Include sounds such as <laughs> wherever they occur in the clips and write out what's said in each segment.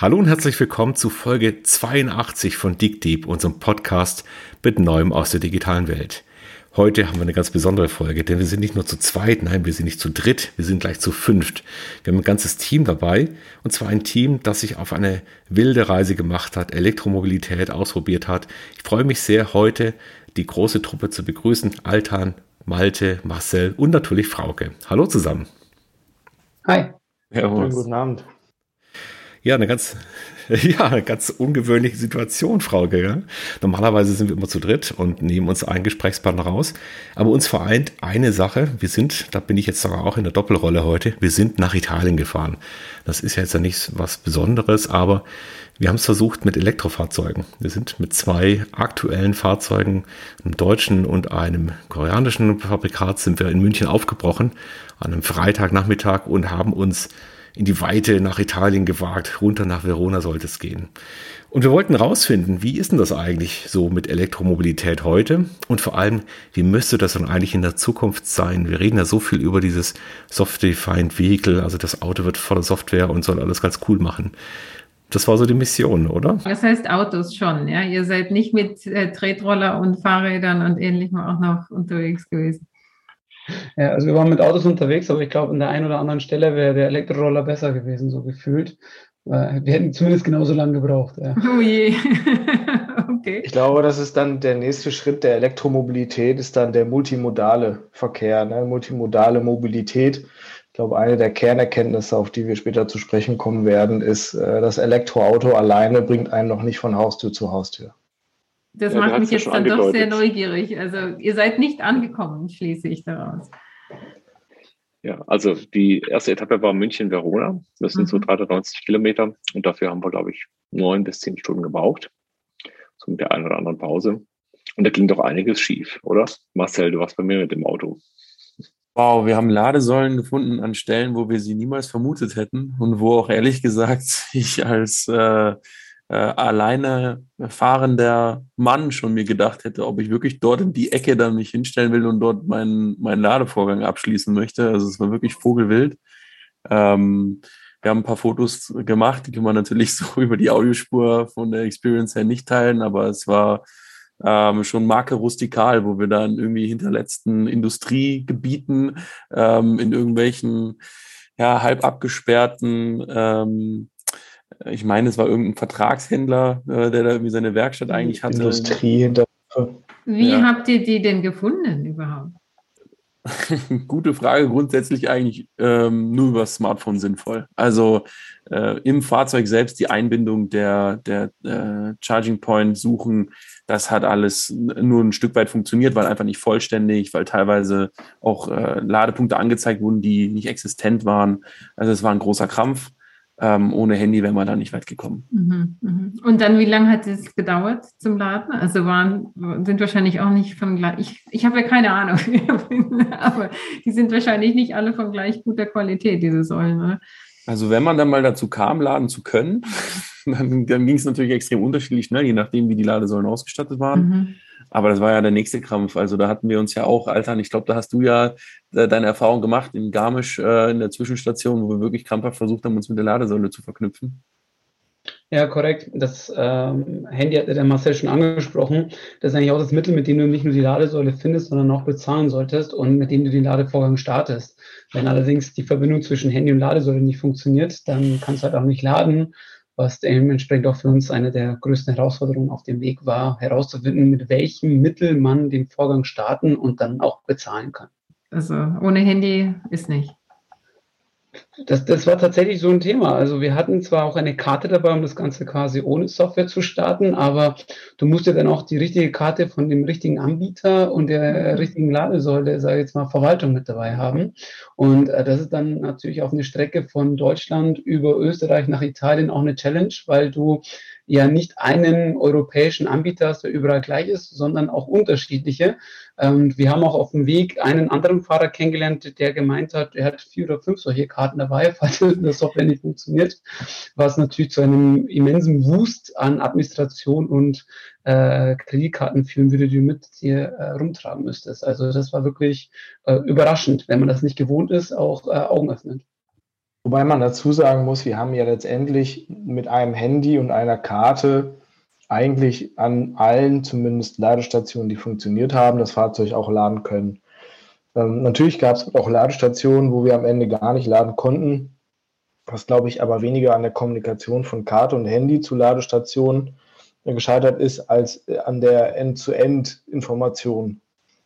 Hallo und herzlich willkommen zu Folge 82 von Dig Deep, unserem Podcast mit Neuem aus der digitalen Welt. Heute haben wir eine ganz besondere Folge, denn wir sind nicht nur zu zweit, nein, wir sind nicht zu dritt, wir sind gleich zu fünft. Wir haben ein ganzes Team dabei und zwar ein Team, das sich auf eine wilde Reise gemacht hat, Elektromobilität ausprobiert hat. Ich freue mich sehr, heute die große Truppe zu begrüßen. Altan, Malte, Marcel und natürlich Frauke. Hallo zusammen. Hi. Servus. Guten Abend. Ja, eine ganz, <laughs> ja, eine ganz ungewöhnliche Situation, Frauke. Ja? Normalerweise sind wir immer zu dritt und nehmen uns einen Gesprächspartner raus. Aber uns vereint eine Sache. Wir sind, da bin ich jetzt sogar auch in der Doppelrolle heute, wir sind nach Italien gefahren. Das ist ja jetzt ja nichts was Besonderes, aber wir haben es versucht mit Elektrofahrzeugen. Wir sind mit zwei aktuellen Fahrzeugen, einem deutschen und einem koreanischen Fabrikat, sind wir in München aufgebrochen an einem Freitagnachmittag und haben uns in die Weite nach Italien gewagt. Runter nach Verona sollte es gehen. Und wir wollten rausfinden, wie ist denn das eigentlich so mit Elektromobilität heute? Und vor allem, wie müsste das dann eigentlich in der Zukunft sein? Wir reden ja so viel über dieses Software-Defined Vehicle, also das Auto wird voller Software und soll alles ganz cool machen. Das war so die Mission, oder? Das heißt Autos schon, ja. Ihr seid nicht mit äh, Tretroller und Fahrrädern und ähnlichem auch noch unterwegs gewesen. Ja, also wir waren mit Autos unterwegs, aber ich glaube, an der einen oder anderen Stelle wäre der Elektroroller besser gewesen, so gefühlt. Wir hätten zumindest genauso lange gebraucht. Ja. Oh je. <laughs> okay. Ich glaube, das ist dann der nächste Schritt der Elektromobilität, ist dann der multimodale Verkehr, ne? multimodale Mobilität. Ich glaube, eine der Kernerkenntnisse, auf die wir später zu sprechen kommen werden, ist, äh, das Elektroauto alleine bringt einen noch nicht von Haustür zu Haustür. Das ja, macht mich jetzt dann doch sehr neugierig. Also ihr seid nicht angekommen, schließe ich daraus. Ja, also die erste Etappe war München-Verona. Das sind mhm. so 390 Kilometer und dafür haben wir, glaube ich, neun bis zehn Stunden gebraucht. So mit der einen oder anderen Pause. Und da ging doch einiges schief, oder? Marcel, du warst bei mir mit dem Auto. Wow, wir haben Ladesäulen gefunden an Stellen, wo wir sie niemals vermutet hätten und wo auch ehrlich gesagt <laughs> ich als äh, äh, alleine fahrender Mann schon mir gedacht hätte, ob ich wirklich dort in die Ecke dann mich hinstellen will und dort meinen, meinen Ladevorgang abschließen möchte. Also es war wirklich vogelwild. Ähm, wir haben ein paar Fotos gemacht, die kann man natürlich <laughs> so über die Audiospur von der Experience her nicht teilen, aber es war ähm, schon Marke rustikal, wo wir dann irgendwie hinterletzten Industriegebieten ähm, in irgendwelchen ja, halb abgesperrten ähm, ich meine, es war irgendein Vertragshändler, äh, der da irgendwie seine Werkstatt eigentlich hatte. Industrie hinter. Wie ja. habt ihr die denn gefunden überhaupt? <laughs> Gute Frage. Grundsätzlich eigentlich ähm, nur über das Smartphone sinnvoll. Also äh, im Fahrzeug selbst die Einbindung der, der äh, Charging Point suchen, das hat alles nur ein Stück weit funktioniert, weil einfach nicht vollständig, weil teilweise auch äh, Ladepunkte angezeigt wurden, die nicht existent waren. Also es war ein großer Krampf. Ähm, ohne Handy wäre man da nicht weit gekommen. Mhm, mhm. Und dann, wie lange hat es gedauert zum Laden? Also waren, sind wahrscheinlich auch nicht von gleich, ich, ich habe ja keine Ahnung, <laughs> aber die sind wahrscheinlich nicht alle von gleich guter Qualität, diese Säulen, oder? Also wenn man dann mal dazu kam, laden zu können, <laughs> dann, dann ging es natürlich extrem unterschiedlich schnell, je nachdem, wie die Ladesäulen ausgestattet waren. Mhm. Aber das war ja der nächste Krampf. Also da hatten wir uns ja auch, Alter, ich glaube, da hast du ja äh, deine Erfahrung gemacht in Garmisch äh, in der Zwischenstation, wo wir wirklich krampfhaft versucht haben, uns mit der Ladesäule zu verknüpfen. Ja, korrekt. Das ähm, Handy hat der Marcel schon angesprochen. Das ist eigentlich auch das Mittel, mit dem du nicht nur die Ladesäule findest, sondern auch bezahlen solltest und mit dem du den Ladevorgang startest. Wenn allerdings die Verbindung zwischen Handy und Ladesäule nicht funktioniert, dann kannst du halt auch nicht laden was dementsprechend auch für uns eine der größten Herausforderungen auf dem Weg war, herauszufinden, mit welchem Mittel man den Vorgang starten und dann auch bezahlen kann. Also ohne Handy ist nicht. Das, das war tatsächlich so ein Thema. Also wir hatten zwar auch eine Karte dabei, um das Ganze quasi ohne Software zu starten, aber du musst ja dann auch die richtige Karte von dem richtigen Anbieter und der richtigen Ladesäule, sage ich jetzt mal, Verwaltung mit dabei haben. Und äh, das ist dann natürlich auf eine Strecke von Deutschland über Österreich nach Italien auch eine Challenge, weil du ja nicht einen europäischen Anbieter hast, der überall gleich ist, sondern auch unterschiedliche. Und wir haben auch auf dem Weg einen anderen Fahrer kennengelernt, der gemeint hat, er hat vier oder fünf solche Karten dabei, <laughs> falls das Software nicht funktioniert, was natürlich zu einem immensen Wust an Administration und äh, Kreditkarten führen würde, die du mit dir äh, rumtragen müsstest. Also das war wirklich äh, überraschend, wenn man das nicht gewohnt ist, auch äh, Augen öffnend. Wobei man dazu sagen muss, wir haben ja letztendlich mit einem Handy und einer Karte eigentlich an allen zumindest Ladestationen, die funktioniert haben, das Fahrzeug auch laden können. Ähm, natürlich gab es auch Ladestationen, wo wir am Ende gar nicht laden konnten, was glaube ich aber weniger an der Kommunikation von Karte und Handy zu Ladestationen äh, gescheitert ist, als äh, an der End-zu-End-Information.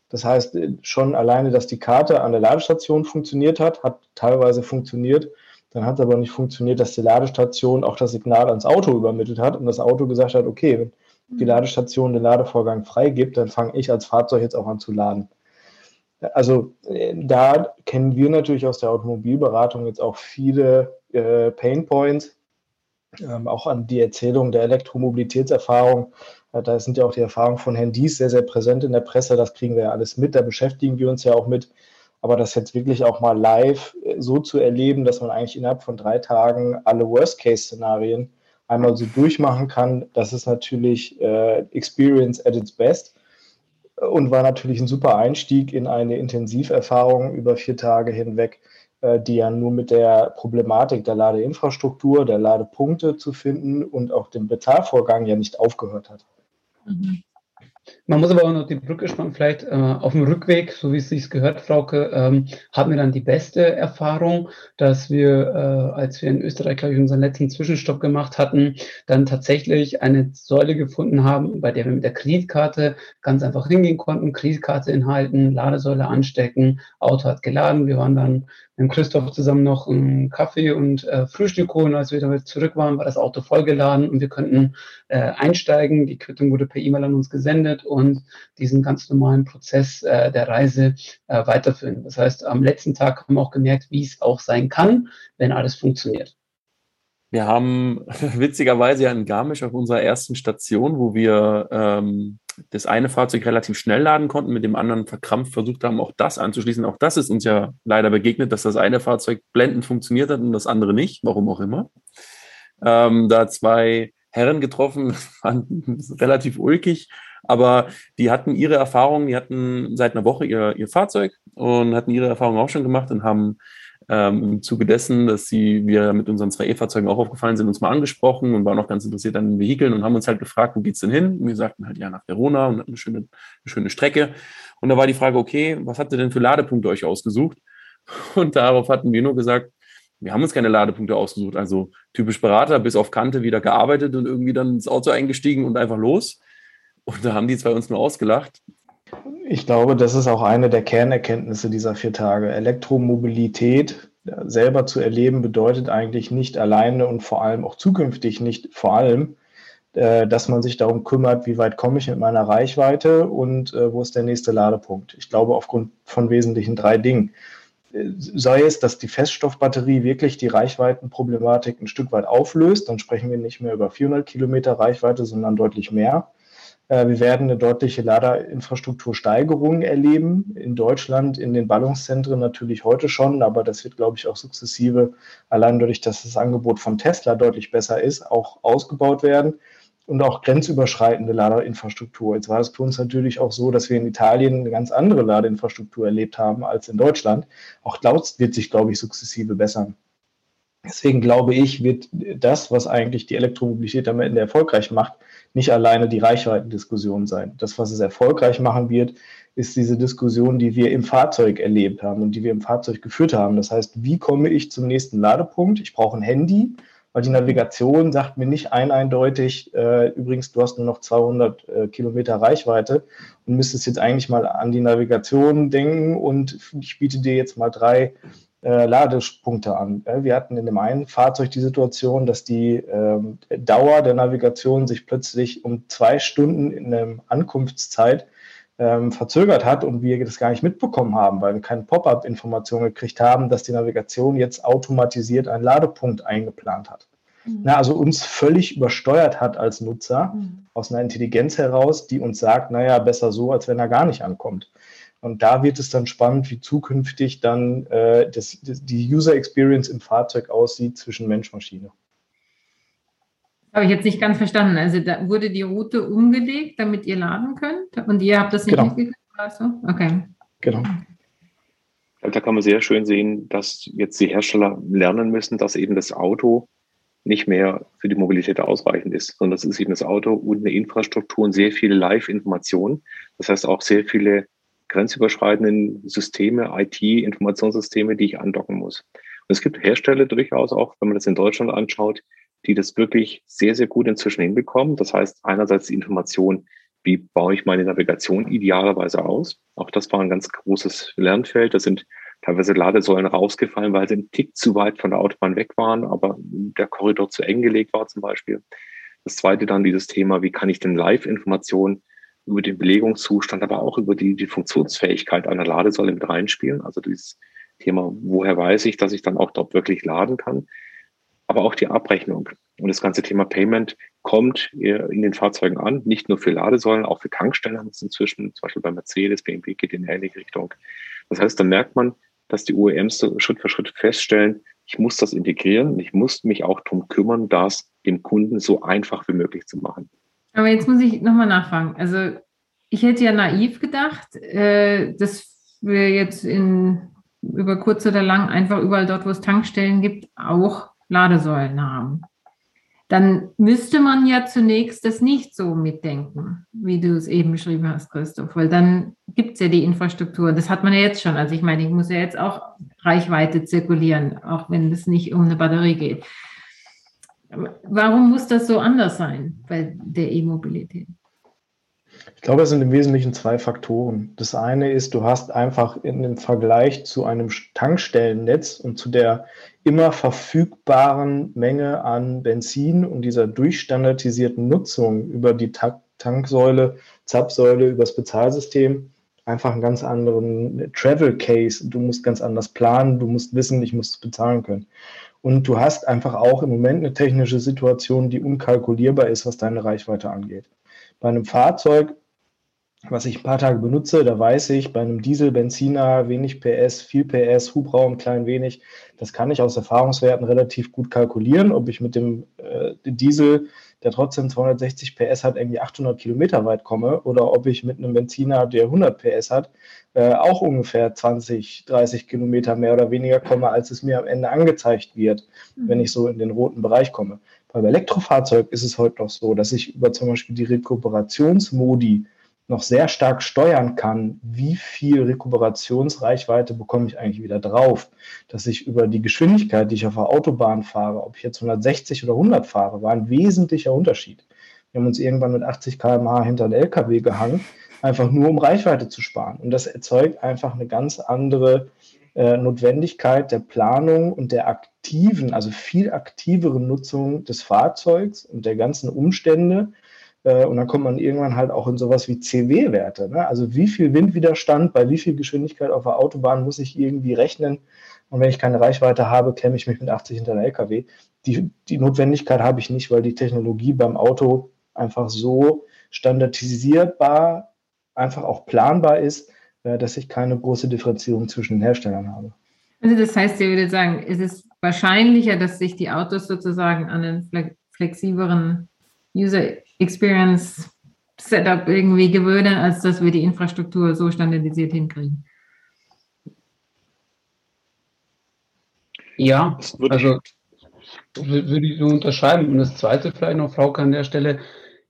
Das heißt, äh, schon alleine, dass die Karte an der Ladestation funktioniert hat, hat teilweise funktioniert. Dann hat es aber nicht funktioniert, dass die Ladestation auch das Signal ans Auto übermittelt hat und das Auto gesagt hat, okay, wenn die mhm. Ladestation den Ladevorgang freigibt, dann fange ich als Fahrzeug jetzt auch an zu laden. Also da kennen wir natürlich aus der Automobilberatung jetzt auch viele äh, Pain Points, ähm, auch an die Erzählung der Elektromobilitätserfahrung. Äh, da sind ja auch die Erfahrungen von Herrn Dies sehr, sehr präsent in der Presse. Das kriegen wir ja alles mit. Da beschäftigen wir uns ja auch mit. Aber das jetzt wirklich auch mal live äh, so zu erleben, dass man eigentlich innerhalb von drei Tagen alle Worst-Case-Szenarien einmal so durchmachen kann, das ist natürlich äh, Experience at its best und war natürlich ein super Einstieg in eine Intensiverfahrung über vier Tage hinweg, äh, die ja nur mit der Problematik der Ladeinfrastruktur, der Ladepunkte zu finden und auch dem Bezahlvorgang ja nicht aufgehört hat. Mhm. Man muss aber auch noch die Brücke spannen, vielleicht äh, auf dem Rückweg, so wie es sich gehört, Frauke, ähm, hatten wir dann die beste Erfahrung, dass wir, äh, als wir in Österreich, glaube ich, unseren letzten Zwischenstopp gemacht hatten, dann tatsächlich eine Säule gefunden haben, bei der wir mit der Kreditkarte ganz einfach hingehen konnten, Kreditkarte inhalten, Ladesäule anstecken, Auto hat geladen, wir waren dann mit Christoph zusammen noch einen Kaffee und äh, Frühstück holen. Als wir damit zurück waren, war das Auto vollgeladen und wir könnten äh, einsteigen. Die Quittung wurde per E-Mail an uns gesendet und diesen ganz normalen Prozess äh, der Reise äh, weiterführen. Das heißt, am letzten Tag haben wir auch gemerkt, wie es auch sein kann, wenn alles funktioniert. Wir haben <laughs> witzigerweise ja in Garmisch auf unserer ersten Station, wo wir ähm, das eine Fahrzeug relativ schnell laden konnten, mit dem anderen verkrampft versucht haben, auch das anzuschließen. Auch das ist uns ja leider begegnet, dass das eine Fahrzeug blendend funktioniert hat und das andere nicht, warum auch immer. Ähm, da zwei Herren getroffen, <laughs> fanden relativ ulkig, aber die hatten ihre Erfahrungen, die hatten seit einer Woche ihr, ihr Fahrzeug und hatten ihre Erfahrungen auch schon gemacht und haben ähm, im Zuge dessen, dass sie, wir mit unseren zwei E-Fahrzeugen auch aufgefallen sind, uns mal angesprochen und waren auch ganz interessiert an den Vehikeln und haben uns halt gefragt, wo geht's denn hin? Und wir sagten halt ja nach Verona und hatten eine schöne, eine schöne Strecke. Und da war die Frage, okay, was habt ihr denn für Ladepunkte euch ausgesucht? <laughs> Und darauf hatten wir nur gesagt, wir haben uns keine Ladepunkte ausgesucht. Also typisch Berater, bis auf Kante wieder gearbeitet und irgendwie dann ins Auto eingestiegen und einfach los. Und da haben die zwei uns nur ausgelacht. Ich glaube, das ist auch eine der Kernerkenntnisse dieser vier Tage. Elektromobilität selber zu erleben bedeutet eigentlich nicht alleine und vor allem auch zukünftig nicht vor allem, äh, dass man sich darum kümmert, wie weit komme ich mit meiner Reichweite und äh, wo ist der nächste Ladepunkt. Ich glaube, aufgrund von wesentlichen drei Dingen. Äh, sei es, dass die Feststoffbatterie wirklich die Reichweitenproblematik ein Stück weit auflöst, dann sprechen wir nicht mehr über 400 Kilometer Reichweite, sondern deutlich mehr. Äh, wir werden eine deutliche Ladeinfrastruktursteigerung erleben. In Deutschland, in den Ballungszentren natürlich heute schon, aber das wird, glaube ich, auch sukzessive, allein dadurch, dass das Angebot von Tesla deutlich besser ist, auch ausgebaut werden und auch grenzüberschreitende Ladeinfrastruktur. Jetzt war es für uns natürlich auch so, dass wir in Italien eine ganz andere Ladeinfrastruktur erlebt haben als in Deutschland. Auch das wird sich, glaube ich, sukzessive bessern. Deswegen glaube ich, wird das, was eigentlich die Elektromobilität am Ende erfolgreich macht, nicht alleine die Reichweitendiskussion sein. Das, was es erfolgreich machen wird, ist diese Diskussion, die wir im Fahrzeug erlebt haben und die wir im Fahrzeug geführt haben. Das heißt, wie komme ich zum nächsten Ladepunkt? Ich brauche ein Handy, weil die Navigation sagt mir nicht ein eindeutig, äh, übrigens, du hast nur noch 200 äh, Kilometer Reichweite und müsstest jetzt eigentlich mal an die Navigation denken und ich biete dir jetzt mal drei äh, Ladepunkte an. Wir hatten in dem einen Fahrzeug die Situation, dass die ähm, Dauer der Navigation sich plötzlich um zwei Stunden in der Ankunftszeit ähm, verzögert hat und wir das gar nicht mitbekommen haben, weil wir keine Pop-up-Information gekriegt haben, dass die Navigation jetzt automatisiert einen Ladepunkt eingeplant hat. Mhm. Na, also uns völlig übersteuert hat als Nutzer mhm. aus einer Intelligenz heraus, die uns sagt, naja, besser so, als wenn er gar nicht ankommt. Und da wird es dann spannend, wie zukünftig dann äh, das, das, die User Experience im Fahrzeug aussieht zwischen Mensch-Maschine. Habe ich jetzt nicht ganz verstanden. Also da wurde die Route umgelegt, damit ihr laden könnt und ihr habt das nicht genau. mitgekriegt? Also? Okay. Genau. da kann man sehr schön sehen, dass jetzt die Hersteller lernen müssen, dass eben das Auto nicht mehr für die Mobilität ausreichend ist, sondern das ist eben das Auto und eine Infrastruktur und sehr viele Live-Informationen. Das heißt auch sehr viele grenzüberschreitenden Systeme, IT-Informationssysteme, die ich andocken muss. Und es gibt Hersteller durchaus auch, wenn man das in Deutschland anschaut, die das wirklich sehr, sehr gut inzwischen hinbekommen. Das heißt, einerseits die Information, wie baue ich meine Navigation idealerweise aus? Auch das war ein ganz großes Lernfeld. Da sind teilweise Ladesäulen rausgefallen, weil sie einen Tick zu weit von der Autobahn weg waren, aber der Korridor zu eng gelegt war zum Beispiel. Das zweite dann dieses Thema, wie kann ich denn Live-Informationen über den Belegungszustand, aber auch über die, die Funktionsfähigkeit einer Ladesäule mit reinspielen. Also dieses Thema, woher weiß ich, dass ich dann auch dort wirklich laden kann. Aber auch die Abrechnung und das ganze Thema Payment kommt in den Fahrzeugen an, nicht nur für Ladesäulen, auch für Tankstellen haben es inzwischen, zum Beispiel bei Mercedes, BMW geht in eine ähnliche Richtung. Das heißt, da merkt man, dass die OEMs so Schritt für Schritt feststellen, ich muss das integrieren, ich muss mich auch darum kümmern, das dem Kunden so einfach wie möglich zu machen. Aber jetzt muss ich nochmal nachfragen. Also ich hätte ja naiv gedacht, äh, dass wir jetzt in, über kurz oder lang einfach überall dort, wo es Tankstellen gibt, auch Ladesäulen haben. Dann müsste man ja zunächst das nicht so mitdenken, wie du es eben beschrieben hast, Christoph, weil dann gibt es ja die Infrastruktur. Das hat man ja jetzt schon. Also ich meine, ich muss ja jetzt auch Reichweite zirkulieren, auch wenn es nicht um eine Batterie geht. Warum muss das so anders sein bei der E-Mobilität? Ich glaube, es sind im Wesentlichen zwei Faktoren. Das eine ist, du hast einfach in dem Vergleich zu einem Tankstellennetz und zu der immer verfügbaren Menge an Benzin und dieser durchstandardisierten Nutzung über die Tanksäule, Zapfsäule, über das Bezahlsystem einfach einen ganz anderen Travel Case. Du musst ganz anders planen, du musst wissen, ich muss bezahlen können. Und du hast einfach auch im Moment eine technische Situation, die unkalkulierbar ist, was deine Reichweite angeht. Bei einem Fahrzeug, was ich ein paar Tage benutze, da weiß ich, bei einem Diesel, Benziner, wenig PS, viel PS, Hubraum, klein wenig, das kann ich aus Erfahrungswerten relativ gut kalkulieren, ob ich mit dem äh, Diesel der trotzdem 260 PS hat, irgendwie 800 Kilometer weit komme oder ob ich mit einem Benziner, der 100 PS hat, äh, auch ungefähr 20, 30 Kilometer mehr oder weniger komme, als es mir am Ende angezeigt wird, mhm. wenn ich so in den roten Bereich komme. Beim Elektrofahrzeug ist es heute noch so, dass ich über zum Beispiel die Rekuperationsmodi noch sehr stark steuern kann, wie viel Rekuperationsreichweite bekomme ich eigentlich wieder drauf. Dass ich über die Geschwindigkeit, die ich auf der Autobahn fahre, ob ich jetzt 160 oder 100 fahre, war ein wesentlicher Unterschied. Wir haben uns irgendwann mit 80 km/h hinter den LKW gehangen, einfach nur um Reichweite zu sparen. Und das erzeugt einfach eine ganz andere äh, Notwendigkeit der Planung und der aktiven, also viel aktiveren Nutzung des Fahrzeugs und der ganzen Umstände, und dann kommt man irgendwann halt auch in sowas wie CW-Werte. Ne? Also wie viel Windwiderstand bei wie viel Geschwindigkeit auf der Autobahn muss ich irgendwie rechnen? Und wenn ich keine Reichweite habe, klemme ich mich mit 80 hinter den LKW. Die, die Notwendigkeit habe ich nicht, weil die Technologie beim Auto einfach so standardisierbar, einfach auch planbar ist, äh, dass ich keine große Differenzierung zwischen den Herstellern habe. Also das heißt, ihr würdet sagen, es ist wahrscheinlicher, dass sich die Autos sozusagen an einen flexibleren User Experience Setup irgendwie gewöhnen, als dass wir die Infrastruktur so standardisiert hinkriegen. Ja, also würde ich so unterschreiben. Und das zweite vielleicht noch, Frau, an der Stelle,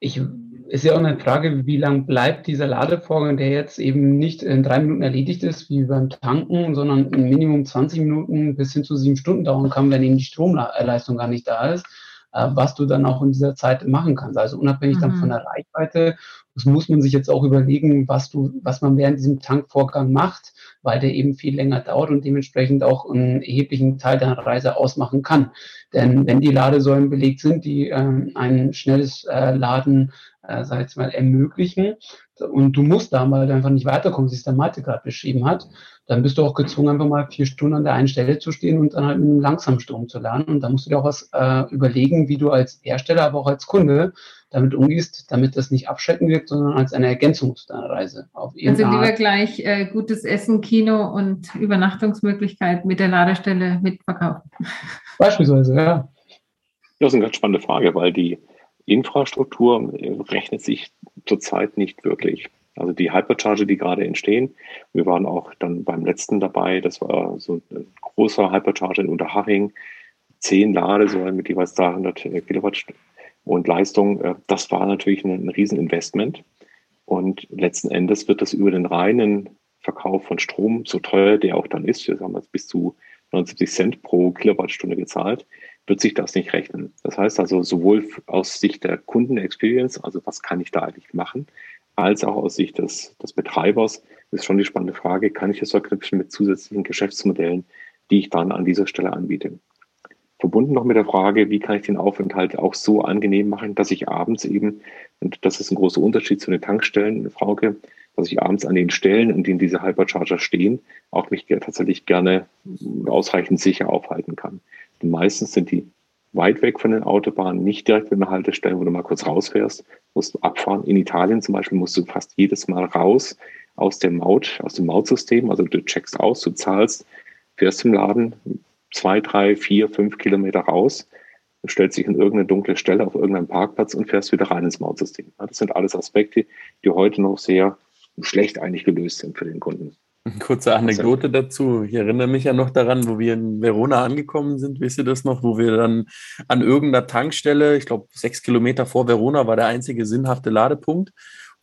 ich ist ja auch eine Frage, wie lang bleibt dieser Ladevorgang, der jetzt eben nicht in drei Minuten erledigt ist, wie beim Tanken, sondern im Minimum 20 Minuten bis hin zu sieben Stunden dauern kann, wenn eben die Stromleistung gar nicht da ist. Äh, was du dann auch in dieser Zeit machen kannst. Also unabhängig mhm. dann von der Reichweite, das muss man sich jetzt auch überlegen, was du, was man während diesem Tankvorgang macht, weil der eben viel länger dauert und dementsprechend auch einen erheblichen Teil der Reise ausmachen kann. Denn wenn die Ladesäulen belegt sind, die ähm, ein schnelles äh, Laden, äh, sag ich mal, ermöglichen, und du musst da mal einfach nicht weiterkommen, wie es der Mathe gerade beschrieben hat, dann bist du auch gezwungen, einfach mal vier Stunden an der einen Stelle zu stehen und dann halt mit einem langsamen Strom zu lernen. Und da musst du dir auch was äh, überlegen, wie du als Hersteller, aber auch als Kunde damit umgehst, damit das nicht abschrecken wirkt, sondern als eine Ergänzung zu deiner Reise. also lieber Art. gleich äh, gutes Essen, Kino und Übernachtungsmöglichkeit mit der Ladestelle mitverkaufen. Beispielsweise, ja. Das ist eine ganz spannende Frage, weil die Infrastruktur rechnet sich zurzeit nicht wirklich. Also die Hypercharger, die gerade entstehen. Wir waren auch dann beim letzten dabei. Das war so ein großer Hypercharger in Unterhaching. Zehn Ladesäulen mit jeweils 300 äh, Kilowatt und Leistung. Äh, das war natürlich ein, ein Rieseninvestment. Und letzten Endes wird das über den reinen Verkauf von Strom, so teuer der auch dann ist, wir haben jetzt bis zu 79 Cent pro Kilowattstunde gezahlt, wird sich das nicht rechnen. Das heißt also sowohl aus Sicht der Kundenexperience, also was kann ich da eigentlich machen, als auch aus Sicht des, des Betreibers ist schon die spannende Frage, kann ich das verknüpfen mit zusätzlichen Geschäftsmodellen, die ich dann an dieser Stelle anbiete. Verbunden noch mit der Frage, wie kann ich den Aufenthalt auch so angenehm machen, dass ich abends eben, und das ist ein großer Unterschied zu den Tankstellen, Frauke, dass ich abends an den Stellen, an denen diese Hypercharger stehen, auch mich tatsächlich gerne ausreichend sicher aufhalten kann. Denn meistens sind die weit weg von den Autobahnen, nicht direkt an der Haltestelle, wo du mal kurz rausfährst, musst du abfahren. In Italien zum Beispiel musst du fast jedes Mal raus aus der Maut, aus dem Mautsystem. Also du checkst aus, du zahlst, fährst zum Laden, zwei, drei, vier, fünf Kilometer raus, stellst dich in irgendeine dunkle Stelle auf irgendeinem Parkplatz und fährst wieder rein ins Mautsystem. Das sind alles Aspekte, die heute noch sehr schlecht eigentlich gelöst sind für den Kunden. <laughs> Kurze Anekdote dazu. Ich erinnere mich ja noch daran, wo wir in Verona angekommen sind, wisst ihr das noch, wo wir dann an irgendeiner Tankstelle, ich glaube sechs Kilometer vor Verona war der einzige sinnhafte Ladepunkt.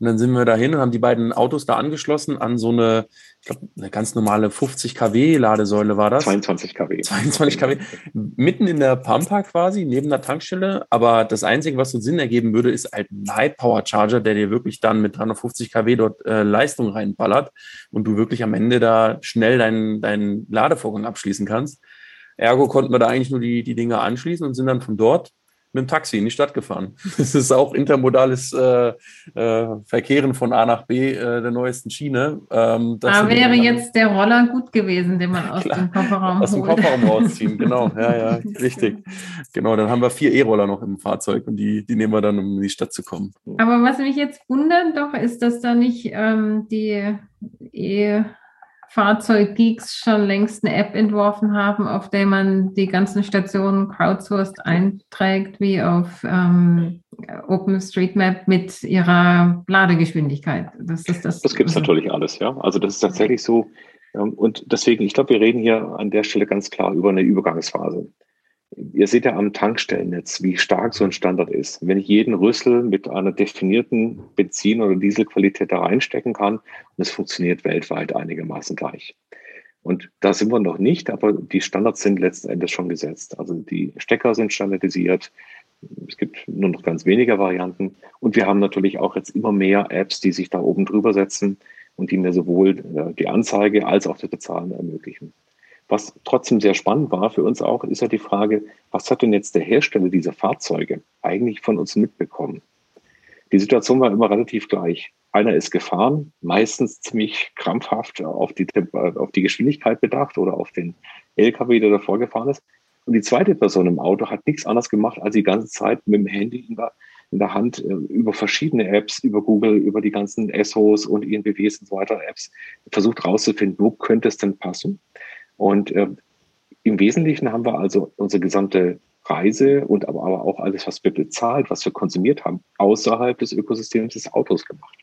Und dann sind wir dahin und haben die beiden Autos da angeschlossen an so eine, ich glaube, eine ganz normale 50 kW Ladesäule war das. 22 kW. 22 kW. Mitten in der Pampa quasi, neben der Tankstelle. Aber das Einzige, was so Sinn ergeben würde, ist halt ein High Power Charger, der dir wirklich dann mit 350 kW dort äh, Leistung reinballert und du wirklich am Ende da schnell deinen, deinen Ladevorgang abschließen kannst. Ergo konnten wir da eigentlich nur die, die Dinge anschließen und sind dann von dort mit dem Taxi in die Stadt gefahren. <laughs> Das ist auch intermodales äh, äh, Verkehren von A nach B äh, der neuesten Schiene. Ähm, da wäre jetzt der Roller gut gewesen, den man aus klar, dem Kofferraum Aus dem Kofferraum rausziehen, <laughs> genau. Ja, ja, richtig. Genau, dann haben wir vier E-Roller noch im Fahrzeug und die, die nehmen wir dann, um in die Stadt zu kommen. Aber was mich jetzt wundert doch, ist, dass da nicht ähm, die E- Fahrzeuggeeks schon längst eine App entworfen haben, auf der man die ganzen Stationen crowdsourced einträgt, wie auf ähm, OpenStreetMap mit ihrer Ladegeschwindigkeit. Das, das, das, das gibt es also, natürlich alles, ja. Also das ist tatsächlich so. Und deswegen, ich glaube, wir reden hier an der Stelle ganz klar über eine Übergangsphase. Ihr seht ja am Tankstellennetz, wie stark so ein Standard ist. Wenn ich jeden Rüssel mit einer definierten Benzin- oder Dieselqualität da reinstecken kann und es funktioniert weltweit einigermaßen gleich. Und da sind wir noch nicht, aber die Standards sind letzten Endes schon gesetzt. Also die Stecker sind standardisiert. Es gibt nur noch ganz wenige Varianten. Und wir haben natürlich auch jetzt immer mehr Apps, die sich da oben drüber setzen und die mir sowohl äh, die Anzeige als auch das Bezahlen ermöglichen. Was trotzdem sehr spannend war für uns auch, ist ja die Frage, was hat denn jetzt der Hersteller dieser Fahrzeuge eigentlich von uns mitbekommen? Die Situation war immer relativ gleich. Einer ist gefahren, meistens ziemlich krampfhaft auf die, auf die Geschwindigkeit bedacht oder auf den LKW, der davor gefahren ist. Und die zweite Person im Auto hat nichts anderes gemacht, als die ganze Zeit mit dem Handy in der, in der Hand äh, über verschiedene Apps, über Google, über die ganzen SOs und INBWs und so weiter Apps versucht rauszufinden, wo könnte es denn passen. Und äh, im Wesentlichen haben wir also unsere gesamte Reise und aber, aber auch alles, was wir bezahlt, was wir konsumiert haben, außerhalb des Ökosystems des Autos gemacht.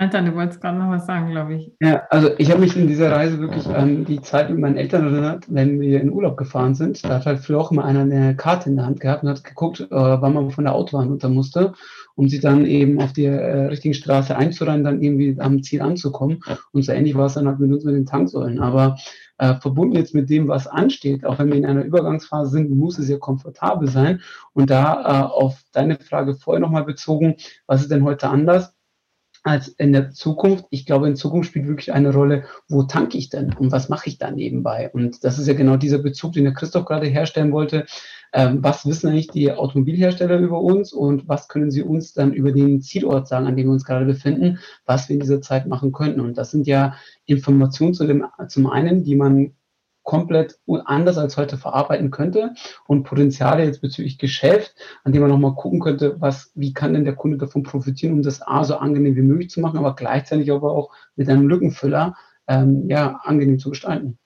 Alter, du wolltest gerade noch was sagen, glaube ich. Ja, also ich habe mich in dieser Reise wirklich an die Zeit mit meinen Eltern erinnert, wenn wir in Urlaub gefahren sind. Da hat halt früher auch immer einer eine Karte in der Hand gehabt und hat geguckt, äh, wann man von der Autobahn runter musste, um sich dann eben auf die äh, richtigen Straße einzureihen, dann irgendwie am Ziel anzukommen. Und so ähnlich war es dann halt mit uns mit den Tanksäulen. Aber äh, verbunden jetzt mit dem, was ansteht, auch wenn wir in einer Übergangsphase sind, muss es ja komfortabel sein. Und da äh, auf deine Frage vorher nochmal bezogen, was ist denn heute anders? Als in der Zukunft. Ich glaube, in Zukunft spielt wirklich eine Rolle, wo tanke ich denn und was mache ich da nebenbei? Und das ist ja genau dieser Bezug, den der Christoph gerade herstellen wollte. Ähm, was wissen eigentlich die Automobilhersteller über uns und was können sie uns dann über den Zielort sagen, an dem wir uns gerade befinden, was wir in dieser Zeit machen könnten? Und das sind ja Informationen zu dem, zum einen, die man komplett anders als heute verarbeiten könnte und Potenziale jetzt bezüglich Geschäft, an dem man nochmal gucken könnte, was, wie kann denn der Kunde davon profitieren, um das A so angenehm wie möglich zu machen, aber gleichzeitig aber auch mit einem Lückenfüller ähm, ja, angenehm zu gestalten.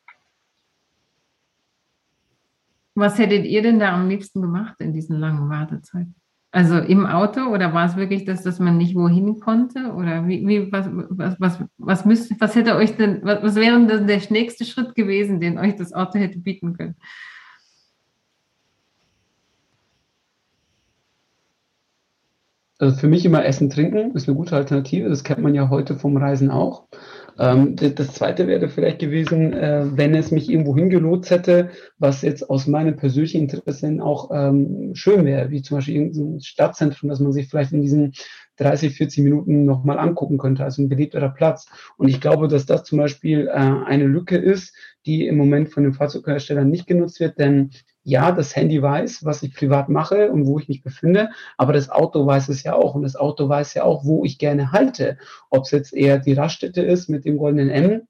Was hättet ihr denn da am liebsten gemacht in diesen langen Wartezeiten? Also im Auto oder war es wirklich das, dass man nicht wohin konnte? Oder wie, wie was, was, was, was, müsst, was hätte euch denn, was, was wäre denn der nächste Schritt gewesen, den euch das Auto hätte bieten können? Also für mich immer Essen, Trinken ist eine gute Alternative. Das kennt man ja heute vom Reisen auch. Ähm, das zweite wäre vielleicht gewesen, äh, wenn es mich irgendwo hingelotst hätte, was jetzt aus meinen persönlichen Interessen auch ähm, schön wäre, wie zum Beispiel irgendein Stadtzentrum, dass man sich vielleicht in diesen 30, 40 Minuten nochmal angucken könnte, also ein beliebterer Platz. Und ich glaube, dass das zum Beispiel äh, eine Lücke ist, die im Moment von den Fahrzeugherstellern nicht genutzt wird, denn ja, das Handy weiß, was ich privat mache und wo ich mich befinde, aber das Auto weiß es ja auch und das Auto weiß ja auch, wo ich gerne halte. Ob es jetzt eher die Raststätte ist mit dem goldenen M,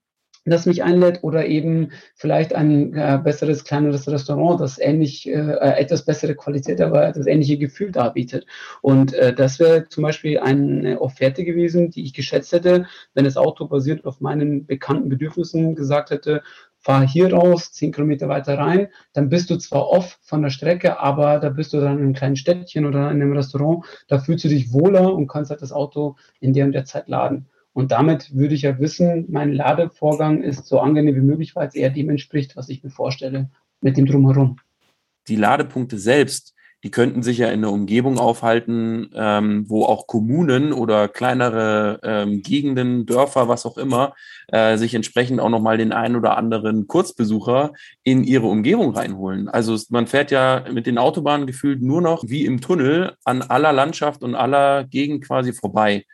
das mich einlädt oder eben vielleicht ein äh, besseres, kleineres Restaurant, das ähnlich, äh, äh etwas bessere Qualität, aber das ähnliche Gefühl darbietet. Und äh, das wäre zum Beispiel eine Offerte gewesen, die ich geschätzt hätte, wenn das Auto basiert auf meinen bekannten Bedürfnissen gesagt hätte, fahr hier raus, zehn Kilometer weiter rein, dann bist du zwar off von der Strecke, aber da bist du dann in einem kleinen Städtchen oder in einem Restaurant, da fühlst du dich wohler und kannst halt das Auto in der und der Zeit laden. Und damit würde ich ja wissen, mein Ladevorgang ist so angenehm wie möglich, weil es eher dem entspricht, was ich mir vorstelle mit dem Drumherum. Die Ladepunkte selbst die könnten sich ja in einer Umgebung aufhalten, ähm, wo auch Kommunen oder kleinere ähm, Gegenden, Dörfer, was auch immer, äh, sich entsprechend auch nochmal den einen oder anderen Kurzbesucher in ihre Umgebung reinholen. Also man fährt ja mit den Autobahnen gefühlt nur noch wie im Tunnel an aller Landschaft und aller Gegend quasi vorbei.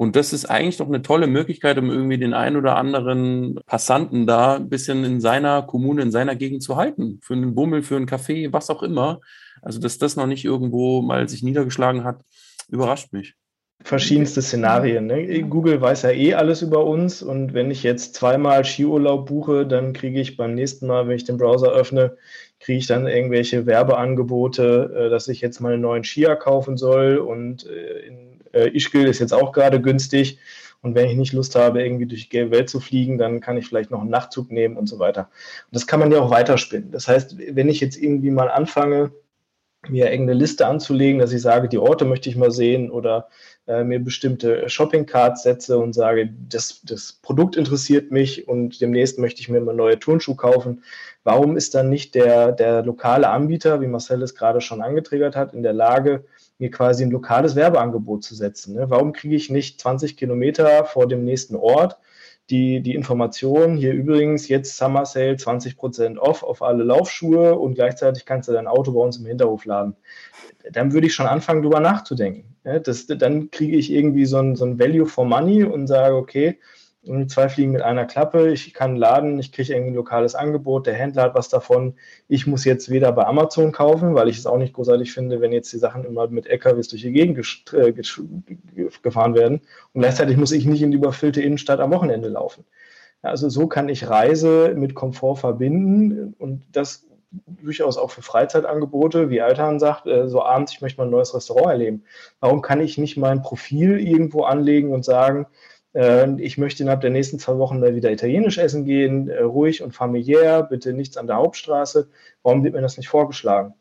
Und das ist eigentlich doch eine tolle Möglichkeit, um irgendwie den einen oder anderen Passanten da ein bisschen in seiner Kommune, in seiner Gegend zu halten. Für einen Bummel, für einen Kaffee, was auch immer. Also, dass das noch nicht irgendwo mal sich niedergeschlagen hat, überrascht mich. Verschiedenste Szenarien. Ne? Google weiß ja eh alles über uns und wenn ich jetzt zweimal Skiurlaub buche, dann kriege ich beim nächsten Mal, wenn ich den Browser öffne, kriege ich dann irgendwelche Werbeangebote, äh, dass ich jetzt mal einen neuen Skier kaufen soll und äh, in äh, Ischgl ist jetzt auch gerade günstig. Und wenn ich nicht Lust habe, irgendwie durch die Welt zu fliegen, dann kann ich vielleicht noch einen Nachtzug nehmen und so weiter. Und das kann man ja auch weiterspinnen. Das heißt, wenn ich jetzt irgendwie mal anfange, mir irgendeine Liste anzulegen, dass ich sage, die Orte möchte ich mal sehen oder äh, mir bestimmte Shopping-Cards setze und sage, das, das Produkt interessiert mich und demnächst möchte ich mir mal neue Turnschuhe kaufen. Warum ist dann nicht der, der lokale Anbieter, wie Marcel es gerade schon angetriggert hat, in der Lage, mir quasi ein lokales Werbeangebot zu setzen? Ne? Warum kriege ich nicht 20 Kilometer vor dem nächsten Ort die, die Information, hier übrigens jetzt Summer Sale 20% off auf alle Laufschuhe und gleichzeitig kannst du dein Auto bei uns im Hinterhof laden. Dann würde ich schon anfangen, darüber nachzudenken. Das, dann kriege ich irgendwie so ein, so ein Value for Money und sage, okay, zwei Fliegen mit einer Klappe. Ich kann laden, ich kriege irgendwie ein lokales Angebot, der Händler hat was davon. Ich muss jetzt weder bei Amazon kaufen, weil ich es auch nicht großartig finde, wenn jetzt die Sachen immer mit LKWs durch die Gegend äh, gefahren werden. Und gleichzeitig muss ich nicht in die überfüllte Innenstadt am Wochenende laufen. Also so kann ich Reise mit Komfort verbinden und das durchaus auch für Freizeitangebote, wie Altan sagt, äh, so abends, ich möchte mal ein neues Restaurant erleben. Warum kann ich nicht mein Profil irgendwo anlegen und sagen, ich möchte innerhalb der nächsten zwei Wochen mal wieder italienisch essen gehen, äh, ruhig und familiär, bitte nichts an der Hauptstraße. Warum wird mir das nicht vorgeschlagen?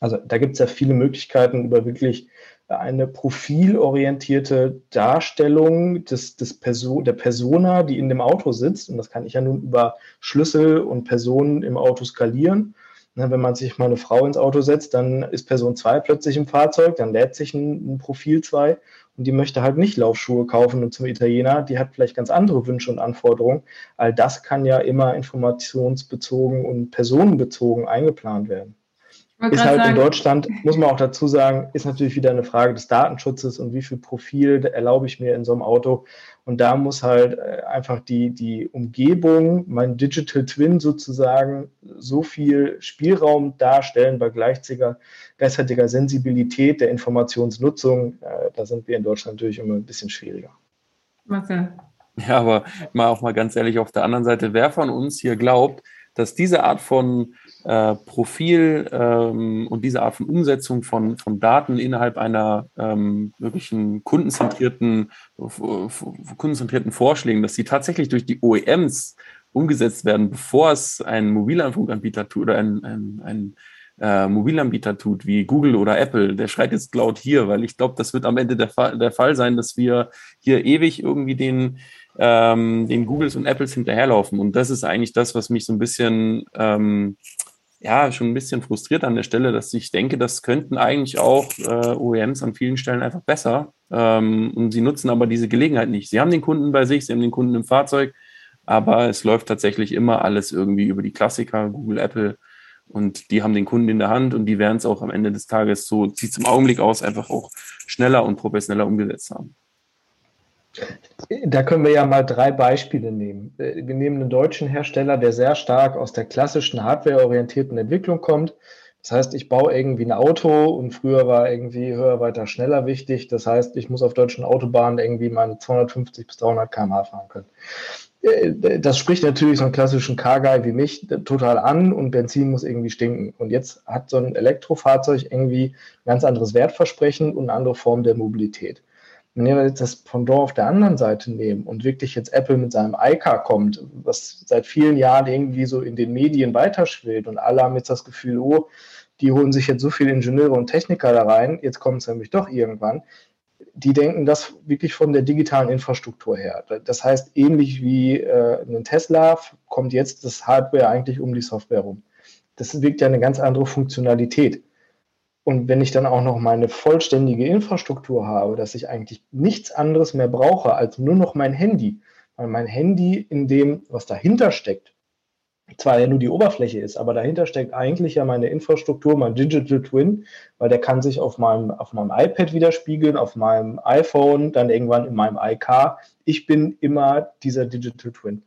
Also da gibt es ja viele Möglichkeiten über wirklich eine profilorientierte Darstellung des, des Perso der Persona, die in dem Auto sitzt. Und das kann ich ja nun über Schlüssel und Personen im Auto skalieren. wenn man sich mal eine Frau ins Auto setzt, dann ist Person 2 plötzlich im Fahrzeug, dann lädt sich ein, ein Profil 2 und die möchte halt nicht Laufschuhe kaufen und zum Italiener, die hat vielleicht ganz andere Wünsche und Anforderungen. All das kann ja immer informationsbezogen und personenbezogen eingeplant werden. Ist halt sagen, in Deutschland, muss man auch dazu sagen, ist natürlich wieder eine Frage des Datenschutzes und wie viel Profil erlaube ich mir in so einem Auto. Und da muss halt äh, einfach die, die Umgebung, mein Digital Twin sozusagen, so viel Spielraum darstellen bei gleichzeitiger, gleichzeitiger Sensibilität der Informationsnutzung. Äh, da sind wir in Deutschland natürlich immer ein bisschen schwieriger. Marcel. Ja, aber mal auch mal ganz ehrlich auf der anderen Seite, wer von uns hier glaubt, dass diese Art von äh, Profil ähm, und diese Art von Umsetzung von, von Daten innerhalb einer ähm, wirklichen kundenzentrierten, kundenzentrierten Vorschlägen, dass sie tatsächlich durch die OEMs umgesetzt werden, bevor es ein Mobilfunkanbieter tut oder ein, ein, ein äh, Mobilanbieter tut, wie Google oder Apple, der schreit jetzt laut hier, weil ich glaube, das wird am Ende der, Fa der Fall sein, dass wir hier ewig irgendwie den, ähm, den Googles und Apples hinterherlaufen. Und das ist eigentlich das, was mich so ein bisschen, ähm, ja, schon ein bisschen frustriert an der Stelle, dass ich denke, das könnten eigentlich auch äh, OEMs an vielen Stellen einfach besser. Ähm, und sie nutzen aber diese Gelegenheit nicht. Sie haben den Kunden bei sich, sie haben den Kunden im Fahrzeug, aber es läuft tatsächlich immer alles irgendwie über die Klassiker, Google, Apple und die haben den Kunden in der Hand und die werden es auch am Ende des Tages, so sieht es im Augenblick aus, einfach auch schneller und professioneller umgesetzt haben. Da können wir ja mal drei Beispiele nehmen. Wir nehmen einen deutschen Hersteller, der sehr stark aus der klassischen hardwareorientierten Entwicklung kommt. Das heißt, ich baue irgendwie ein Auto und früher war irgendwie höher, weiter, schneller wichtig. Das heißt, ich muss auf deutschen Autobahnen irgendwie meine 250 bis 300 km/h fahren können. Äh, das spricht natürlich so einen klassischen Car-Guy wie mich total an und Benzin muss irgendwie stinken. Und jetzt hat so ein Elektrofahrzeug irgendwie ein ganz anderes Wertversprechen und eine andere Form der Mobilität. Wenn wir jetzt das Pendant auf der anderen Seite nehmen und wirklich jetzt Apple mit seinem iCar kommt, was seit vielen Jahren irgendwie so in den Medien weiterschwillt und alle haben jetzt das Gefühl, oh, die holen sich jetzt so viele Ingenieure und Techniker da rein, jetzt kommt es nämlich doch irgendwann, die denken das wirklich von der digitalen Infrastruktur her. Das heißt, ähnlich wie äh, ein Tesla kommt jetzt das Hardware eigentlich um die Software rum. Das wirkt ja eine ganz andere Funktionalität. Und wenn ich dann auch noch meine vollständige Infrastruktur habe, dass ich eigentlich nichts anderes mehr brauche als nur noch mein Handy, weil mein Handy in dem, was dahinter steckt, zwar ja nur die Oberfläche ist, aber dahinter steckt eigentlich ja meine Infrastruktur, mein Digital Twin, weil der kann sich auf meinem, auf meinem iPad widerspiegeln, auf meinem iPhone, dann irgendwann in meinem iCar. Ich bin immer dieser Digital Twin.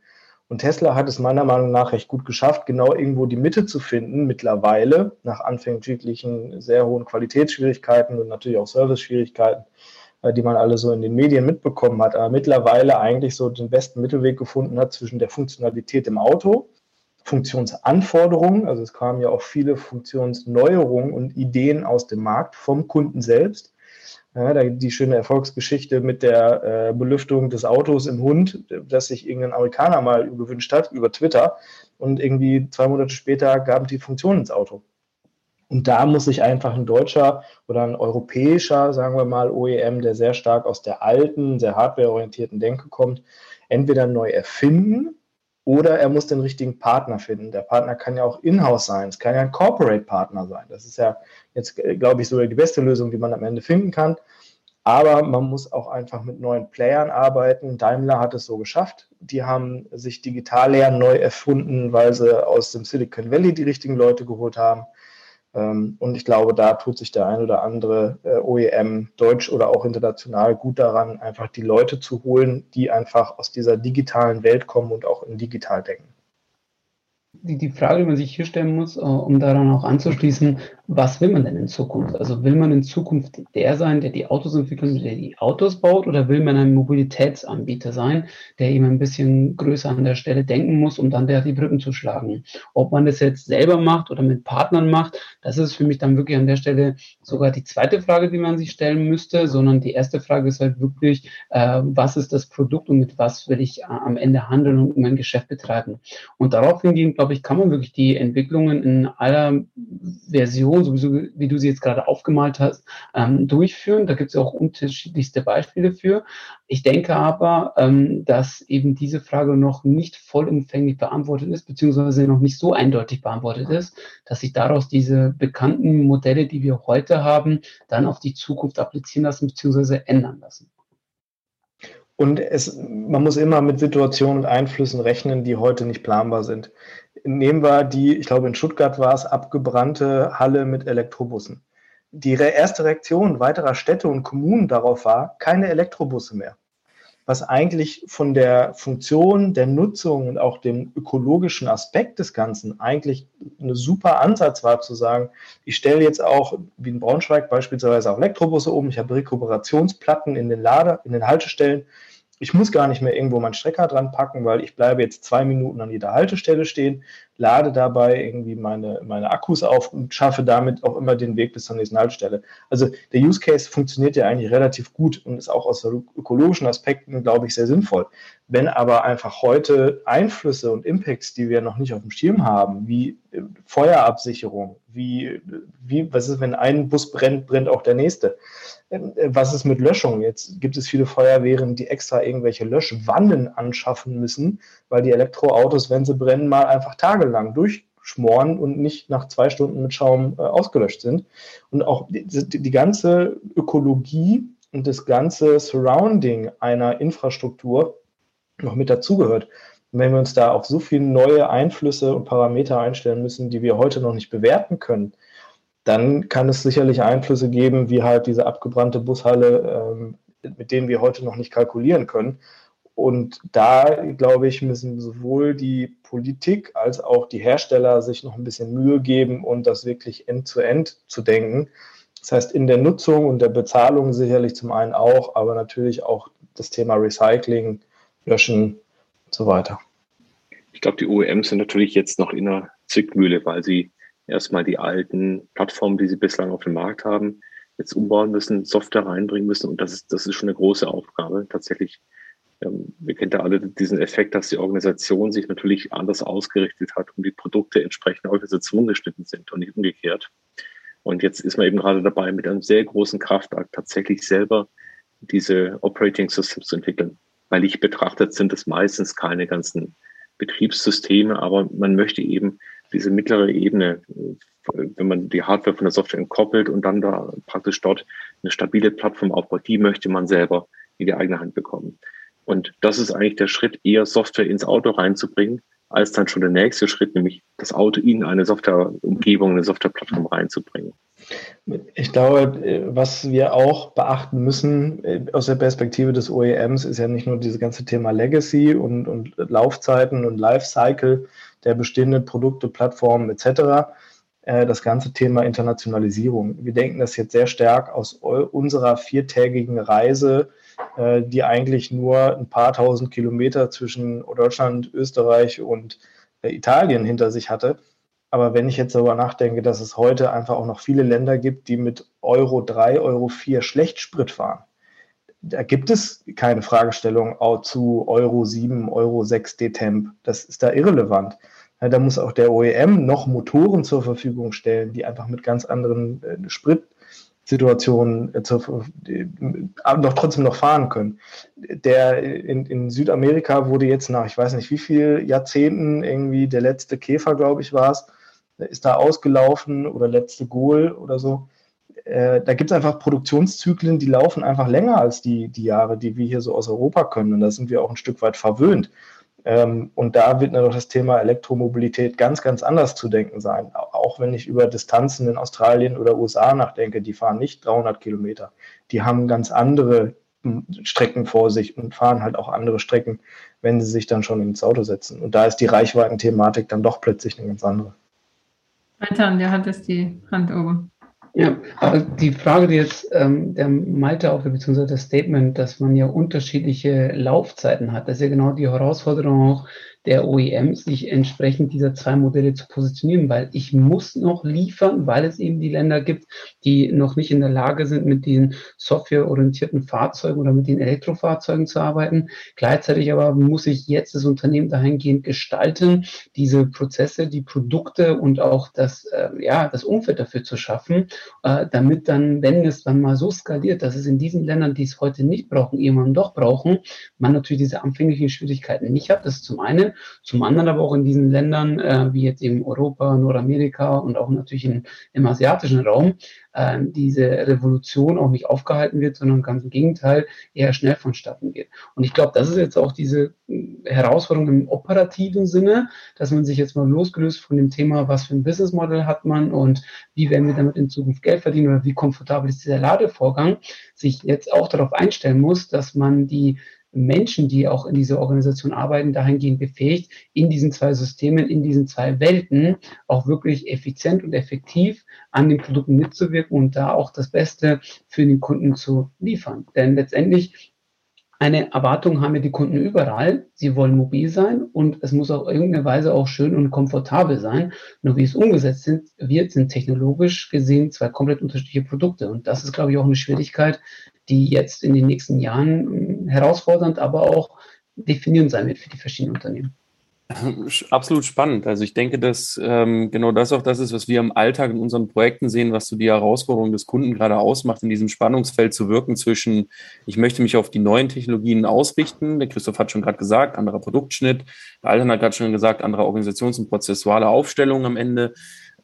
Und Tesla hat es meiner Meinung nach recht gut geschafft, genau irgendwo die Mitte zu finden, mittlerweile, nach anfänglichen sehr hohen Qualitätsschwierigkeiten und natürlich auch Service-Schwierigkeiten, äh, die man alle so in den Medien mitbekommen hat, aber mittlerweile eigentlich so den besten Mittelweg gefunden hat zwischen der Funktionalität im Auto Funktionsanforderungen, also es kamen ja auch viele Funktionsneuerungen und Ideen aus dem Markt vom Kunden selbst. Ja, die schöne Erfolgsgeschichte mit der äh, Belüftung des Autos im Hund, das sich irgendein Amerikaner mal gewünscht hat über Twitter und irgendwie zwei Monate später gab die Funktion ins Auto. Und da muss sich einfach ein deutscher oder ein europäischer, sagen wir mal, OEM, der sehr stark aus der alten, sehr hardwareorientierten Denke kommt, entweder neu erfinden oder er muss den richtigen Partner finden. Der Partner kann ja auch in-house sein, es kann ja ein Corporate-Partner sein. Das ist ja jetzt, glaube ich, sogar die beste Lösung, die man am Ende finden kann. Aber man muss auch einfach mit neuen Playern arbeiten. Daimler hat es so geschafft. Die haben sich digital lernen neu erfunden, weil sie aus dem Silicon Valley die richtigen Leute geholt haben. Ähm, und ich glaube, da tut sich der ein oder andere äh, OEM, deutsch oder auch international, gut daran, einfach die Leute zu holen, die einfach aus dieser digitalen Welt kommen und auch in digital denken. Die, die Frage, die man sich hier stellen muss, äh, um daran auch anzuschließen, was will man denn in Zukunft? Also will man in Zukunft der sein, der die Autos entwickelt, der die Autos baut, oder will man ein Mobilitätsanbieter sein, der eben ein bisschen größer an der Stelle denken muss, um dann der die Brücken zu schlagen? Ob man das jetzt selber macht oder mit Partnern macht, das ist für mich dann wirklich an der Stelle sogar die zweite Frage, die man sich stellen müsste, sondern die erste Frage ist halt wirklich, äh, was ist das Produkt und mit was will ich äh, am Ende handeln und mein Geschäft betreiben? Und darauf hingehen, glaube ich, kann man wirklich die Entwicklungen in aller Version, sowieso wie du sie jetzt gerade aufgemalt hast, ähm, durchführen. Da gibt es auch unterschiedlichste Beispiele für. Ich denke aber, ähm, dass eben diese Frage noch nicht vollumfänglich beantwortet ist, beziehungsweise noch nicht so eindeutig beantwortet ist, dass sich daraus diese bekannten Modelle, die wir heute haben, dann auf die Zukunft applizieren lassen, beziehungsweise ändern lassen. Und es, man muss immer mit Situationen und Einflüssen rechnen, die heute nicht planbar sind. Nehmen wir die, ich glaube in Stuttgart war es, abgebrannte Halle mit Elektrobussen. Die erste Reaktion weiterer Städte und Kommunen darauf war, keine Elektrobusse mehr. Was eigentlich von der Funktion, der Nutzung und auch dem ökologischen Aspekt des Ganzen eigentlich ein super Ansatz war, zu sagen, ich stelle jetzt auch, wie in Braunschweig beispielsweise, auch Elektrobusse um, ich habe Rekuperationsplatten in den Lader, in den Haltestellen ich muss gar nicht mehr irgendwo meinen Strecker dran packen, weil ich bleibe jetzt zwei Minuten an jeder Haltestelle stehen, lade dabei irgendwie meine, meine Akkus auf und schaffe damit auch immer den Weg bis zur nächsten Haltestelle. Also der Use Case funktioniert ja eigentlich relativ gut und ist auch aus ökologischen Aspekten, glaube ich, sehr sinnvoll. Wenn aber einfach heute Einflüsse und Impacts, die wir noch nicht auf dem Schirm haben, wie äh, Feuerabsicherung, wie, wie was ist, wenn ein Bus brennt, brennt auch der nächste äh, was ist mit Löschung? Jetzt gibt es viele Feuerwehren, die extra irgendwelche Löschwannen anschaffen müssen, weil die Elektroautos, wenn sie brennen, mal einfach tagelang durchschmoren und nicht nach zwei Stunden mit Schaum äh, ausgelöscht sind. Und auch die, die, ganze Ökologie und das ganze Surrounding einer Infrastruktur noch mit dazugehört. Wenn wir uns da auf so viele neue Einflüsse und Parameter einstellen müssen, die wir heute noch nicht bewerten können, dann kann es sicherlich Einflüsse geben, wie halt diese abgebrannte Bushalle, ähm, mit denen wir heute noch nicht kalkulieren können. Und da, glaube ich, müssen sowohl die Politik als auch die Hersteller sich noch ein bisschen Mühe geben und das wirklich end-zu-end -end zu denken. Das heißt, in der Nutzung und der Bezahlung sicherlich zum einen auch, aber natürlich auch das Thema Recycling, Löschen und so weiter. Ich glaube, die OEMs sind natürlich jetzt noch in einer Zwickmühle, weil sie erstmal die alten Plattformen, die sie bislang auf dem Markt haben, jetzt umbauen müssen, Software reinbringen müssen. Und das ist, das ist schon eine große Aufgabe. Tatsächlich, ähm, wir kennen ja alle diesen Effekt, dass die Organisation sich natürlich anders ausgerichtet hat und die Produkte entsprechend Organisation geschnitten sind und nicht umgekehrt. Und jetzt ist man eben gerade dabei, mit einem sehr großen Kraftakt tatsächlich selber diese Operating Systems zu entwickeln. Weil ich betrachtet sind es meistens keine ganzen Betriebssysteme, aber man möchte eben diese mittlere Ebene, wenn man die Hardware von der Software entkoppelt und dann da praktisch dort eine stabile Plattform aufbaut, die möchte man selber in die eigene Hand bekommen. Und das ist eigentlich der Schritt, eher Software ins Auto reinzubringen, als dann schon der nächste Schritt, nämlich das Auto in eine Softwareumgebung, eine Softwareplattform reinzubringen. Ich glaube, was wir auch beachten müssen äh, aus der Perspektive des OEMs ist ja nicht nur dieses ganze Thema Legacy und, und Laufzeiten und Lifecycle, der bestehenden Produkte, Plattformen etc. Äh, das ganze Thema Internationalisierung. Wir denken das jetzt sehr stark aus unserer viertägigen Reise, äh, die eigentlich nur ein paar tausend Kilometer zwischen Deutschland, Österreich und äh, Italien hinter sich hatte. Aber wenn ich jetzt darüber nachdenke, dass es heute einfach auch noch viele Länder gibt, die mit Euro 3, Euro 4 schlecht Sprit fahren, da gibt es keine Fragestellung zu Euro 7, Euro 6 D-Temp. Das ist da irrelevant. Da muss auch der OEM noch Motoren zur Verfügung stellen, die einfach mit ganz anderen äh, Spritsituationen äh, noch trotzdem noch fahren können. Der in, in Südamerika wurde jetzt nach, ich weiß nicht wie viel Jahrzehnten irgendwie der letzte Käfer, glaube ich, war es, ist da ausgelaufen oder letzte Goal oder so. Äh, da gibt es einfach Produktionszyklen, die laufen einfach länger als die, die Jahre, die wir hier so aus Europa können. Und da sind wir auch ein Stück weit verwöhnt. Ähm, und da wird natürlich das Thema Elektromobilität ganz, ganz anders zu denken sein. Auch wenn ich über Distanzen in Australien oder USA nachdenke, die fahren nicht 300 Kilometer. Die haben ganz andere hm, Strecken vor sich und fahren halt auch andere Strecken, wenn sie sich dann schon ins Auto setzen. Und da ist die Reichweitenthematik dann doch plötzlich eine ganz andere. Altan, der hat jetzt die Hand oben. Ja, aber die Frage, die jetzt ähm, der Malte auch, beziehungsweise das Statement, dass man ja unterschiedliche Laufzeiten hat, das ist ja genau die Herausforderung auch, der OEM, sich entsprechend dieser zwei Modelle zu positionieren, weil ich muss noch liefern, weil es eben die Länder gibt, die noch nicht in der Lage sind, mit den softwareorientierten Fahrzeugen oder mit den Elektrofahrzeugen zu arbeiten. Gleichzeitig aber muss ich jetzt das Unternehmen dahingehend gestalten, diese Prozesse, die Produkte und auch das, äh, ja, das Umfeld dafür zu schaffen, äh, damit dann, wenn es dann mal so skaliert, dass es in diesen Ländern, die es heute nicht brauchen, irgendwann doch brauchen, man natürlich diese anfänglichen Schwierigkeiten nicht hat. Das ist zum einen. Zum anderen aber auch in diesen Ländern, äh, wie jetzt eben Europa, Nordamerika und auch natürlich in, im asiatischen Raum, äh, diese Revolution auch nicht aufgehalten wird, sondern ganz im Gegenteil eher schnell vonstatten geht. Und ich glaube, das ist jetzt auch diese äh, Herausforderung im operativen Sinne, dass man sich jetzt mal losgelöst von dem Thema, was für ein Businessmodell hat man und wie werden wir damit in Zukunft Geld verdienen oder wie komfortabel ist dieser Ladevorgang, sich jetzt auch darauf einstellen muss, dass man die Menschen, die auch in dieser Organisation arbeiten, dahingehend befähigt, in diesen zwei Systemen, in diesen zwei Welten auch wirklich effizient und effektiv an den Produkten mitzuwirken und da auch das Beste für den Kunden zu liefern. Denn letztendlich eine Erwartung haben ja die Kunden überall. Sie wollen mobil sein und es muss auf irgendeine Weise auch schön und komfortabel sein. Nur wie es umgesetzt sind, wird, sind technologisch gesehen zwei komplett unterschiedliche Produkte. Und das ist, glaube ich, auch eine Schwierigkeit, die jetzt in den nächsten Jahren hm, herausfordernd, aber auch definierend sein wird für die verschiedenen Unternehmen. Absolut spannend. Also ich denke, dass ähm, genau das auch das ist, was wir im Alltag in unseren Projekten sehen, was so die Herausforderung des Kunden gerade ausmacht, in diesem Spannungsfeld zu wirken zwischen, ich möchte mich auf die neuen Technologien ausrichten. Der Christoph hat schon gerade gesagt, anderer Produktschnitt. Der Alten hat gerade schon gesagt, andere Organisations- und prozessuale Aufstellung am Ende.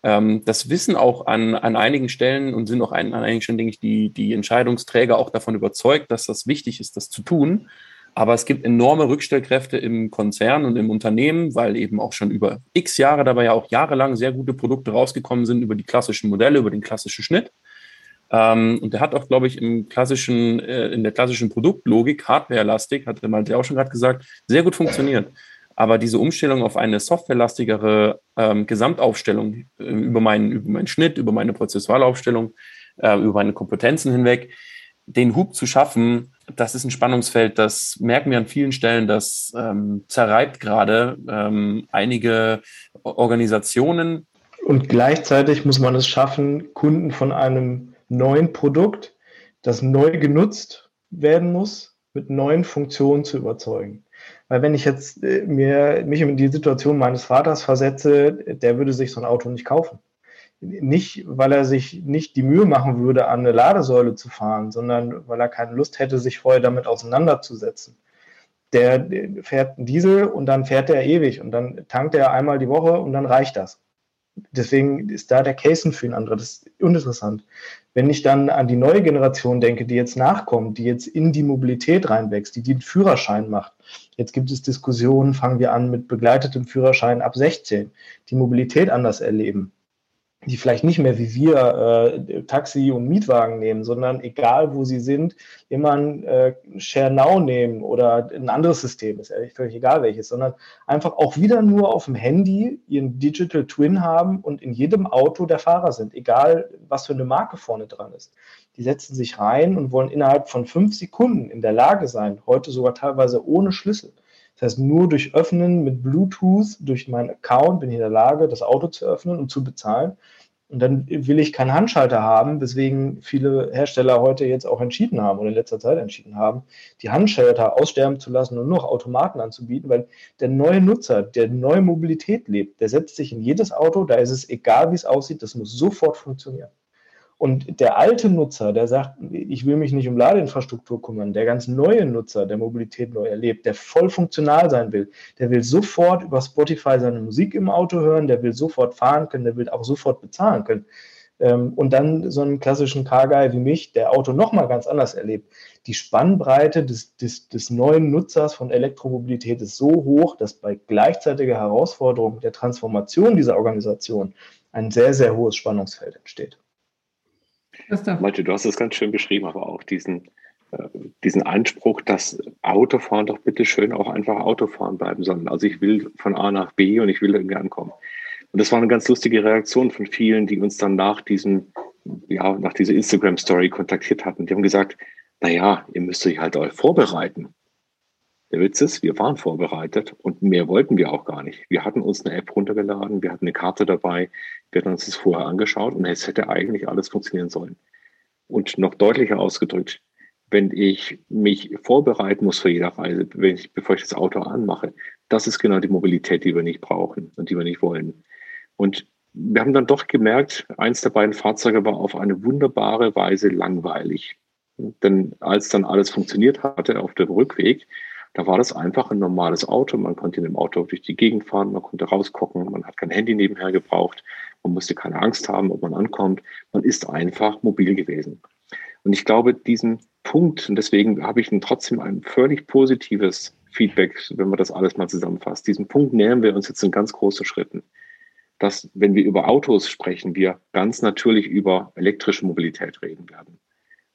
Ähm, das wissen auch an, an einigen Stellen und sind auch an, an einigen Stellen, denke ich, die, die Entscheidungsträger auch davon überzeugt, dass das wichtig ist, das zu tun. Aber es gibt enorme Rückstellkräfte im Konzern und im Unternehmen, weil eben auch schon über x Jahre, dabei ja auch jahrelang sehr gute Produkte rausgekommen sind über die klassischen Modelle, über den klassischen Schnitt. Ähm, und der hat auch, glaube ich, im klassischen, äh, in der klassischen Produktlogik, Hardware-lastig, hat der Malte auch schon gerade gesagt, sehr gut funktioniert. Aber diese Umstellung auf eine softwarelastigere ähm, Gesamtaufstellung äh, über, meinen, über meinen Schnitt, über meine Prozessualaufstellung, äh, über meine Kompetenzen hinweg, den Hub zu schaffen, das ist ein Spannungsfeld, das merken wir an vielen Stellen, das ähm, zerreibt gerade ähm, einige Organisationen. Und gleichzeitig muss man es schaffen, Kunden von einem neuen Produkt, das neu genutzt werden muss, mit neuen Funktionen zu überzeugen. Weil wenn ich jetzt äh, mir, mich in die Situation meines Vaters versetze, der würde sich so ein Auto nicht kaufen nicht, weil er sich nicht die Mühe machen würde, an eine Ladesäule zu fahren, sondern weil er keine Lust hätte, sich vorher damit auseinanderzusetzen. Der fährt einen Diesel und dann fährt er ewig und dann tankt er einmal die Woche und dann reicht das. Deswegen ist da der Case für ihn andere. Das ist uninteressant. Wenn ich dann an die neue Generation denke, die jetzt nachkommt, die jetzt in die Mobilität reinwächst, die den Führerschein macht. Jetzt gibt es Diskussionen, fangen wir an mit begleitetem Führerschein ab 16, die Mobilität anders erleben die vielleicht nicht mehr wie wir äh, Taxi und Mietwagen nehmen, sondern egal wo sie sind, immer ein äh, Share Now nehmen oder ein anderes System, ist ehrlich völlig egal welches, sondern einfach auch wieder nur auf dem Handy ihren Digital Twin haben und in jedem Auto der Fahrer sind, egal was für eine Marke vorne dran ist. Die setzen sich rein und wollen innerhalb von fünf Sekunden in der Lage sein, heute sogar teilweise ohne Schlüssel, das heißt, nur durch Öffnen mit Bluetooth, durch meinen Account bin ich in der Lage, das Auto zu öffnen und zu bezahlen. Und dann will ich keinen Handschalter haben, weswegen viele Hersteller heute jetzt auch entschieden haben oder in letzter Zeit entschieden haben, die Handschalter aussterben zu lassen und nur noch Automaten anzubieten, weil der neue Nutzer, der neue Mobilität lebt, der setzt sich in jedes Auto, da ist es egal, wie es aussieht, das muss sofort funktionieren. Und der alte Nutzer, der sagt, ich will mich nicht um Ladeinfrastruktur kümmern, der ganz neue Nutzer, der Mobilität neu erlebt, der voll funktional sein will, der will sofort über Spotify seine Musik im Auto hören, der will sofort fahren können, der will auch sofort bezahlen können. Ähm, und dann so einen klassischen Car-Guy wie mich, der Auto nochmal ganz anders erlebt. Die Spannbreite des, des, des neuen Nutzers von Elektromobilität ist so hoch, dass bei gleichzeitiger Herausforderung der Transformation dieser Organisation ein sehr, sehr hohes Spannungsfeld entsteht. Malte, du hast es ganz schön beschrieben, aber auch diesen, äh, diesen Anspruch, dass Autofahren doch bitte schön auch einfach Autofahren bleiben sollen. Also ich will von A nach B und ich will irgendwie ankommen. Und das war eine ganz lustige Reaktion von vielen, die uns dann nach diesem, ja, nach dieser Instagram-Story kontaktiert hatten. Die haben gesagt, naja, ihr müsst euch halt auch vorbereiten. Der Witz ist, wir waren vorbereitet und mehr wollten wir auch gar nicht. Wir hatten uns eine App runtergeladen, wir hatten eine Karte dabei, wir hatten uns das vorher angeschaut und es hätte eigentlich alles funktionieren sollen. Und noch deutlicher ausgedrückt, wenn ich mich vorbereiten muss für jede Reise, wenn ich, bevor ich das Auto anmache, das ist genau die Mobilität, die wir nicht brauchen und die wir nicht wollen. Und wir haben dann doch gemerkt, eins der beiden Fahrzeuge war auf eine wunderbare Weise langweilig. Denn als dann alles funktioniert hatte auf dem Rückweg, da war das einfach ein normales Auto. Man konnte in dem Auto durch die Gegend fahren, man konnte rausgucken, man hat kein Handy nebenher gebraucht, man musste keine Angst haben, ob man ankommt. Man ist einfach mobil gewesen. Und ich glaube, diesen Punkt, und deswegen habe ich trotzdem ein völlig positives Feedback, wenn man das alles mal zusammenfasst. Diesen Punkt nähern wir uns jetzt in ganz großen Schritten. Dass, wenn wir über Autos sprechen, wir ganz natürlich über elektrische Mobilität reden werden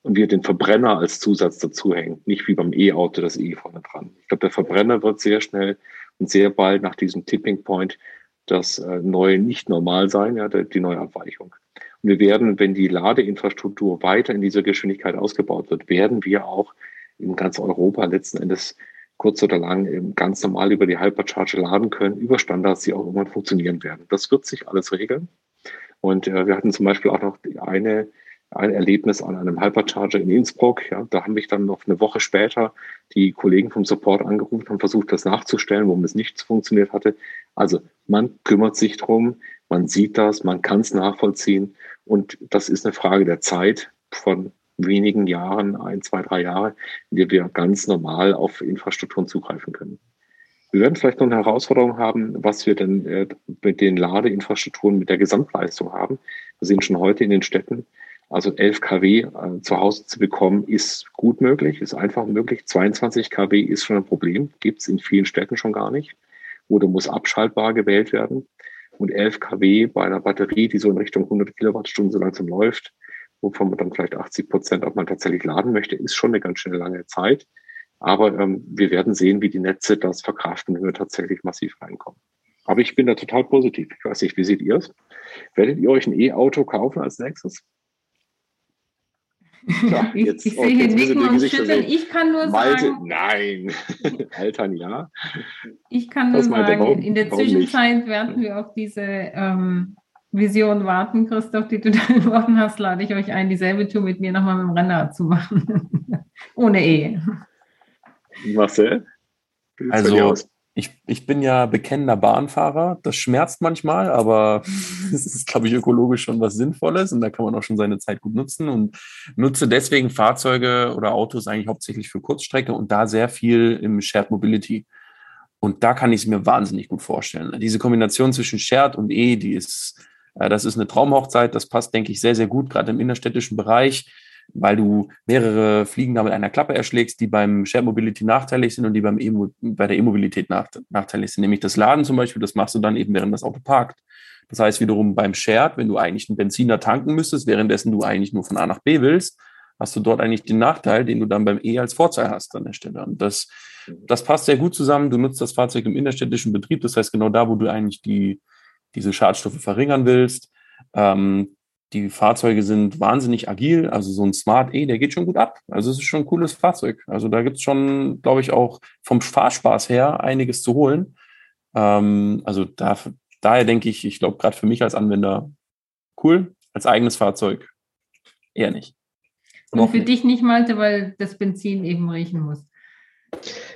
und wir den Verbrenner als Zusatz dazu hängen, nicht wie beim E-Auto das E vorne dran. Ich glaube, der Verbrenner wird sehr schnell und sehr bald nach diesem Tipping Point das äh, neue nicht normal sein, ja, die neue Abweichung. Und wir werden, wenn die Ladeinfrastruktur weiter in dieser Geschwindigkeit ausgebaut wird, werden wir auch in ganz Europa letzten Endes kurz oder lang ganz normal über die Hypercharger laden können, über Standards, die auch irgendwann funktionieren werden. Das wird sich alles regeln. Und äh, wir hatten zum Beispiel auch noch eine, ein Erlebnis an einem Hypercharger in Innsbruck. Ja, da haben mich dann noch eine Woche später die Kollegen vom Support angerufen, haben versucht, das nachzustellen, warum es nicht funktioniert hatte. Also man kümmert sich drum, man sieht das, man kann es nachvollziehen. Und das ist eine Frage der Zeit von wenigen Jahren, ein, zwei, drei Jahre, in der wir ganz normal auf Infrastrukturen zugreifen können. Wir werden vielleicht noch eine Herausforderung haben, was wir denn äh, mit den Ladeinfrastrukturen, mit der Gesamtleistung haben. Wir sehen schon heute in den Städten, also 11 kW äh, zu Hause zu bekommen, ist gut möglich, ist einfach möglich. 22 kW ist schon ein Problem, gibt es in vielen Städten schon gar nicht. Oder muss abschaltbar gewählt werden. Und 11 kW bei einer Batterie, die so in Richtung 100 Kilowattstunden so langsam läuft, wovon man dann vielleicht 80 Prozent auch mal tatsächlich laden möchte, ist schon eine ganz schöne lange Zeit. Aber ähm, wir werden sehen, wie die Netze das verkraften, wenn wir tatsächlich massiv reinkommen. Aber ich bin da total positiv. Ich weiß nicht, wie seht ihr es? Werdet ihr euch ein E-Auto kaufen als nächstes? Ja, <laughs> ich, jetzt, ich sehe hier Nicken und Schütteln. Ich kann nur Malte, sagen. Nein. <laughs> Altern ja. Ich kann nur sagen, warum, in der Zwischenzeit werden wir auf diese ähm, Vision warten, Christoph, die du <laughs> da entworfen hast, lade ich euch ein, dieselbe Tour mit mir nochmal mit dem Rennrad zu machen. Ohne E. Marcel? Also, ich, ich bin ja bekennender Bahnfahrer. Das schmerzt manchmal, aber <laughs> es ist, glaube ich, ökologisch schon was Sinnvolles und da kann man auch schon seine Zeit gut nutzen und nutze deswegen Fahrzeuge oder Autos eigentlich hauptsächlich für Kurzstrecke und da sehr viel im Shared Mobility. Und da kann ich es mir wahnsinnig gut vorstellen. Diese Kombination zwischen Shared und E, die ist äh, das ist eine Traumhochzeit. Das passt, denke ich, sehr, sehr gut, gerade im innerstädtischen Bereich, weil du mehrere Fliegen da mit einer Klappe erschlägst, die beim Shared Mobility nachteilig sind und die beim e bei der E-Mobilität nachteilig sind. Nämlich das Laden zum Beispiel, das machst du dann eben, während das Auto parkt. Das heißt wiederum beim Shared, wenn du eigentlich einen Benziner tanken müsstest, währenddessen du eigentlich nur von A nach B willst, hast du dort eigentlich den Nachteil, den du dann beim E als Vorteil hast an der Stelle. Und das, das passt sehr gut zusammen. Du nutzt das Fahrzeug im innerstädtischen Betrieb, das heißt genau da, wo du eigentlich die, diese Schadstoffe verringern willst. Ähm, die Fahrzeuge sind wahnsinnig agil, also so ein Smart E, der geht schon gut ab. Also es ist schon ein cooles Fahrzeug. Also da gibt es schon, glaube ich, auch vom Fahrspaß her einiges zu holen. Ähm, also da, daher denke ich, ich glaube, gerade für mich als Anwender cool, als eigenes Fahrzeug eher nicht. Und, Und für nicht. dich nicht, Malte, weil das Benzin eben riechen muss.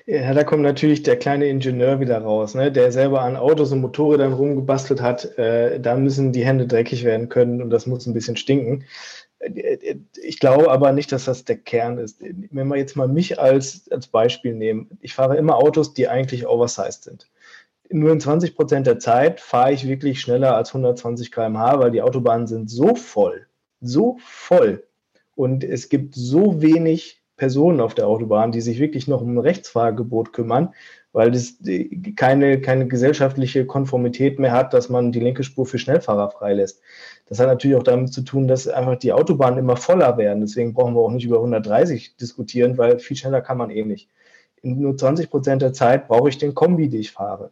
Ja, da kommt natürlich der kleine Ingenieur wieder raus, ne, der selber an Autos und Motorrädern rumgebastelt hat. Äh, da müssen die Hände dreckig werden können und das muss ein bisschen stinken. Äh, ich glaube aber nicht, dass das der Kern ist. Wenn wir jetzt mal mich als, als Beispiel nehmen, ich fahre immer Autos, die eigentlich oversized sind. Nur in 20 Prozent der Zeit fahre ich wirklich schneller als 120 km/h, weil die Autobahnen sind so voll, so voll. Und es gibt so wenig Personen auf der Autobahn, die sich wirklich noch um ein Rechtsfahrgebot kümmern, weil das keine, keine gesellschaftliche Konformität mehr hat, dass man die linke Spur für Schnellfahrer freilässt. Das hat natürlich auch damit zu tun, dass einfach die Autobahnen immer voller werden. Deswegen brauchen wir auch nicht über 130 diskutieren, weil viel schneller kann man eh nicht. In nur 20 Prozent der Zeit brauche ich den Kombi, den ich fahre.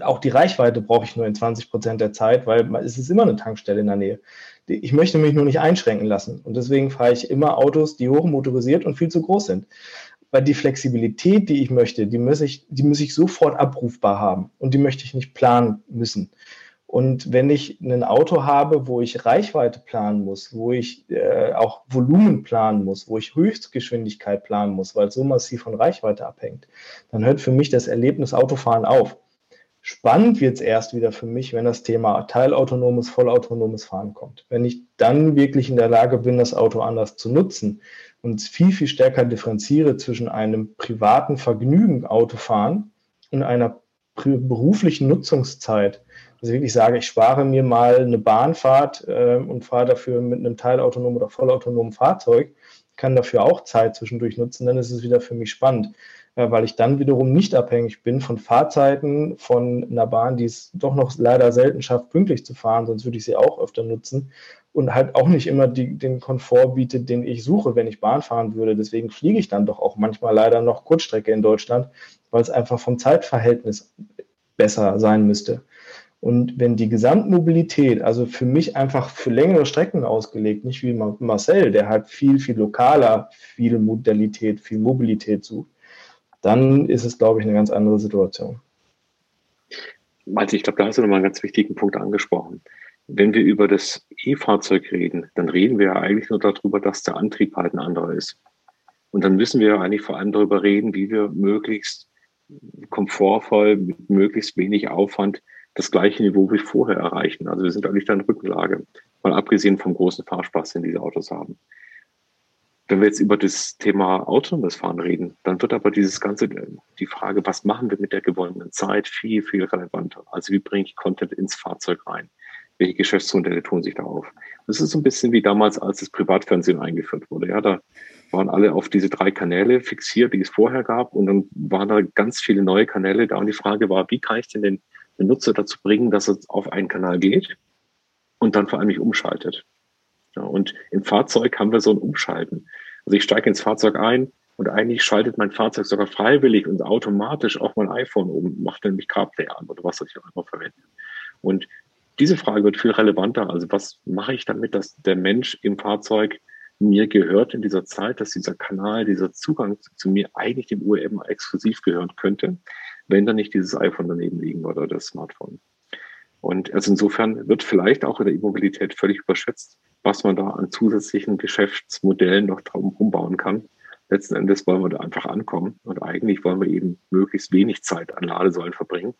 Auch die Reichweite brauche ich nur in 20 Prozent der Zeit, weil es ist immer eine Tankstelle in der Nähe ich möchte mich nur nicht einschränken lassen. Und deswegen fahre ich immer Autos, die hochmotorisiert und viel zu groß sind. Weil die Flexibilität, die ich möchte, die muss ich, die muss ich sofort abrufbar haben. Und die möchte ich nicht planen müssen. Und wenn ich ein Auto habe, wo ich Reichweite planen muss, wo ich äh, auch Volumen planen muss, wo ich Höchstgeschwindigkeit planen muss, weil es so massiv von Reichweite abhängt, dann hört für mich das Erlebnis Autofahren auf. Spannend wird es erst wieder für mich, wenn das Thema teilautonomes, vollautonomes Fahren kommt. Wenn ich dann wirklich in der Lage bin, das Auto anders zu nutzen und viel, viel stärker differenziere zwischen einem privaten Vergnügen Autofahren und einer beruflichen Nutzungszeit. Also wirklich sage, ich spare mir mal eine Bahnfahrt äh, und fahre dafür mit einem teilautonomen oder vollautonomen Fahrzeug, kann dafür auch Zeit zwischendurch nutzen, dann ist es wieder für mich spannend. Äh, weil ich dann wiederum nicht abhängig bin von Fahrzeiten von einer Bahn, die es doch noch leider selten schafft, pünktlich zu fahren, sonst würde ich sie auch öfter nutzen und halt auch nicht immer die, den Komfort bietet, den ich suche, wenn ich Bahn fahren würde. Deswegen fliege ich dann doch auch manchmal leider noch Kurzstrecke in Deutschland, weil es einfach vom Zeitverhältnis besser sein müsste. Und wenn die Gesamtmobilität, also für mich einfach für längere Strecken ausgelegt, nicht wie Marcel, der halt viel, viel lokaler, viel Modalität, viel Mobilität sucht, dann ist es, glaube ich, eine ganz andere Situation. Malte, ich glaube, da hast du nochmal einen ganz wichtigen Punkt angesprochen. Wenn wir über das E-Fahrzeug reden, dann reden wir ja eigentlich nur darüber, dass der Antrieb halt ein anderer ist. Und dann müssen wir eigentlich vor allem darüber reden, wie wir möglichst komfortvoll, mit möglichst wenig Aufwand das gleiche Niveau wie vorher erreichen. Also wir sind eigentlich da in Rückenlage, mal abgesehen vom großen Fahrspaß, den diese Autos haben. Wenn wir jetzt über das Thema autonomes Fahren reden, dann wird aber dieses ganze, die Frage, was machen wir mit der gewonnenen Zeit, viel, viel relevanter. Also wie bringe ich Content ins Fahrzeug rein? Welche Geschäftsmodelle tun sich da auf? Das ist so ein bisschen wie damals, als das Privatfernsehen eingeführt wurde. Ja, da waren alle auf diese drei Kanäle fixiert, die es vorher gab. Und dann waren da ganz viele neue Kanäle da. Und die Frage war, wie kann ich denn den Benutzer dazu bringen, dass er auf einen Kanal geht und dann vor allem nicht umschaltet? Ja, und im Fahrzeug haben wir so ein Umschalten. Also ich steige ins Fahrzeug ein und eigentlich schaltet mein Fahrzeug sogar freiwillig und automatisch auf mein iPhone um, macht nämlich CarPlay an oder was ich auch immer verwende. Und diese Frage wird viel relevanter. Also was mache ich damit, dass der Mensch im Fahrzeug mir gehört in dieser Zeit, dass dieser Kanal, dieser Zugang zu mir eigentlich dem UEM exklusiv gehören könnte, wenn da nicht dieses iPhone daneben liegen oder das Smartphone. Und also insofern wird vielleicht auch in der E-Mobilität völlig überschätzt, was man da an zusätzlichen Geschäftsmodellen noch drum bauen kann. Letzten Endes wollen wir da einfach ankommen und eigentlich wollen wir eben möglichst wenig Zeit an Ladesäulen verbringen.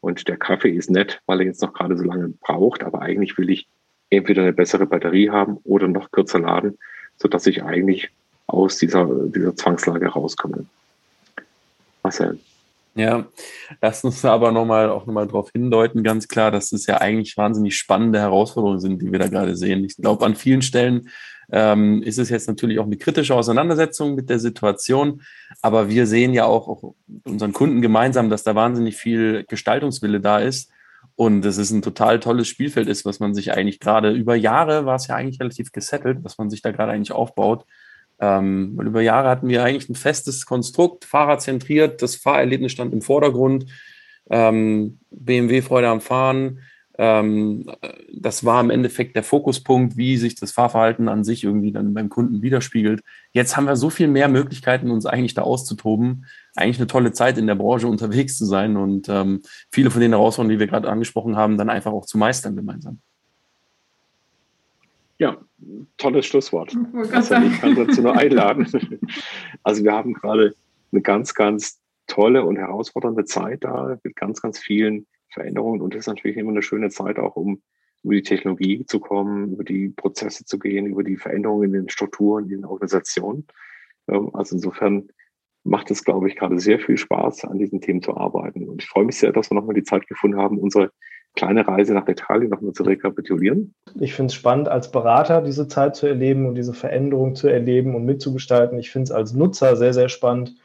Und der Kaffee ist nett, weil er jetzt noch gerade so lange braucht, aber eigentlich will ich entweder eine bessere Batterie haben oder noch kürzer laden, sodass ich eigentlich aus dieser, dieser Zwangslage rauskomme. Marcel. Ja, lass uns aber nochmal auch nochmal darauf hindeuten, ganz klar, dass es ja eigentlich wahnsinnig spannende Herausforderungen sind, die wir da gerade sehen. Ich glaube, an vielen Stellen ähm, ist es jetzt natürlich auch eine kritische Auseinandersetzung mit der Situation, aber wir sehen ja auch, auch unseren Kunden gemeinsam, dass da wahnsinnig viel Gestaltungswille da ist und es ist ein total tolles Spielfeld ist, was man sich eigentlich gerade über Jahre war es ja eigentlich relativ gesettelt, was man sich da gerade eigentlich aufbaut. Ähm, weil über Jahre hatten wir eigentlich ein festes Konstrukt, fahrradzentriert, das Fahrerlebnis stand im Vordergrund, ähm, BMW Freude am Fahren. Ähm, das war im Endeffekt der Fokuspunkt, wie sich das Fahrverhalten an sich irgendwie dann beim Kunden widerspiegelt. Jetzt haben wir so viel mehr Möglichkeiten, uns eigentlich da auszutoben, eigentlich eine tolle Zeit in der Branche unterwegs zu sein und ähm, viele von den Herausforderungen, die wir gerade angesprochen haben, dann einfach auch zu meistern gemeinsam. Ja, tolles Schlusswort. Also ich kann dazu nur <laughs> einladen. Also wir haben gerade eine ganz, ganz tolle und herausfordernde Zeit da mit ganz, ganz vielen Veränderungen und das ist natürlich immer eine schöne Zeit auch, um über die Technologie zu kommen, über die Prozesse zu gehen, über die Veränderungen in den Strukturen, in den Organisationen. Also insofern macht es, glaube ich, gerade sehr viel Spaß, an diesen Themen zu arbeiten. Und ich freue mich sehr, dass wir nochmal die Zeit gefunden haben, unsere kleine Reise nach Italien nochmal zu rekapitulieren. Ich finde es spannend, als Berater diese Zeit zu erleben und diese Veränderung zu erleben und mitzugestalten. Ich finde es als Nutzer sehr, sehr spannend.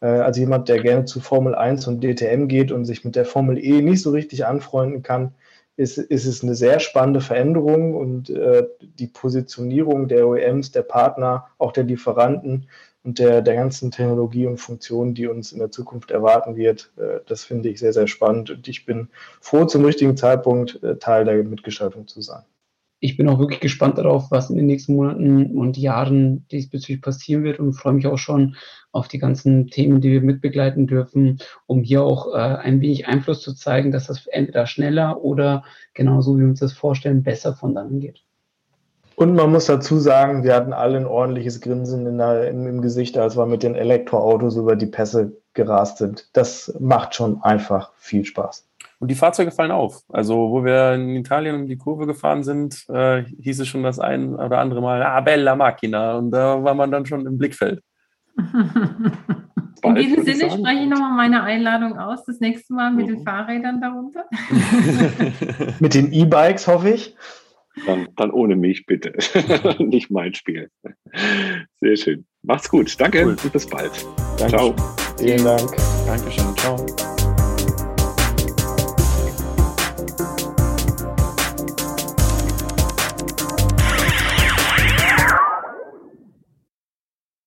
Äh, als jemand, der gerne zu Formel 1 und DTM geht und sich mit der Formel E nicht so richtig anfreunden kann, ist, ist es eine sehr spannende Veränderung und äh, die Positionierung der OEMs, der Partner, auch der Lieferanten und der, der ganzen Technologie und Funktionen, die uns in der Zukunft erwarten wird. Äh, das finde ich sehr, sehr spannend und ich bin froh, zum richtigen Zeitpunkt äh, Teil der Mitgestaltung zu sein. Ich bin auch wirklich gespannt darauf, was in den nächsten Monaten und Jahren diesbezüglich passieren wird und freue mich auch schon auf die ganzen Themen, die wir mitbegleiten dürfen, um hier auch äh, ein wenig Einfluss zu zeigen, dass das entweder schneller oder genauso wie wir uns das vorstellen, besser von dann geht. Und man muss dazu sagen, wir hatten alle ein ordentliches Grinsen der, im, im, Gesicht, als wir mit den Elektroautos über die Pässe gerast sind. Das macht schon einfach viel Spaß. Und die Fahrzeuge fallen auf. Also, wo wir in Italien um die Kurve gefahren sind, äh, hieß es schon das ein oder andere Mal, ah, bella macchina. Und da war man dann schon im Blickfeld. In diesem Sinne spreche ich nochmal meine Einladung aus, das nächste Mal mit den mhm. Fahrrädern darunter. <laughs> mit den E-Bikes, hoffe ich. Dann, dann ohne mich bitte. <laughs> Nicht mein Spiel. Sehr schön. Macht's gut. Danke cool. und bis bald. Danke. Ciao. Vielen Dank. Dankeschön. Ciao.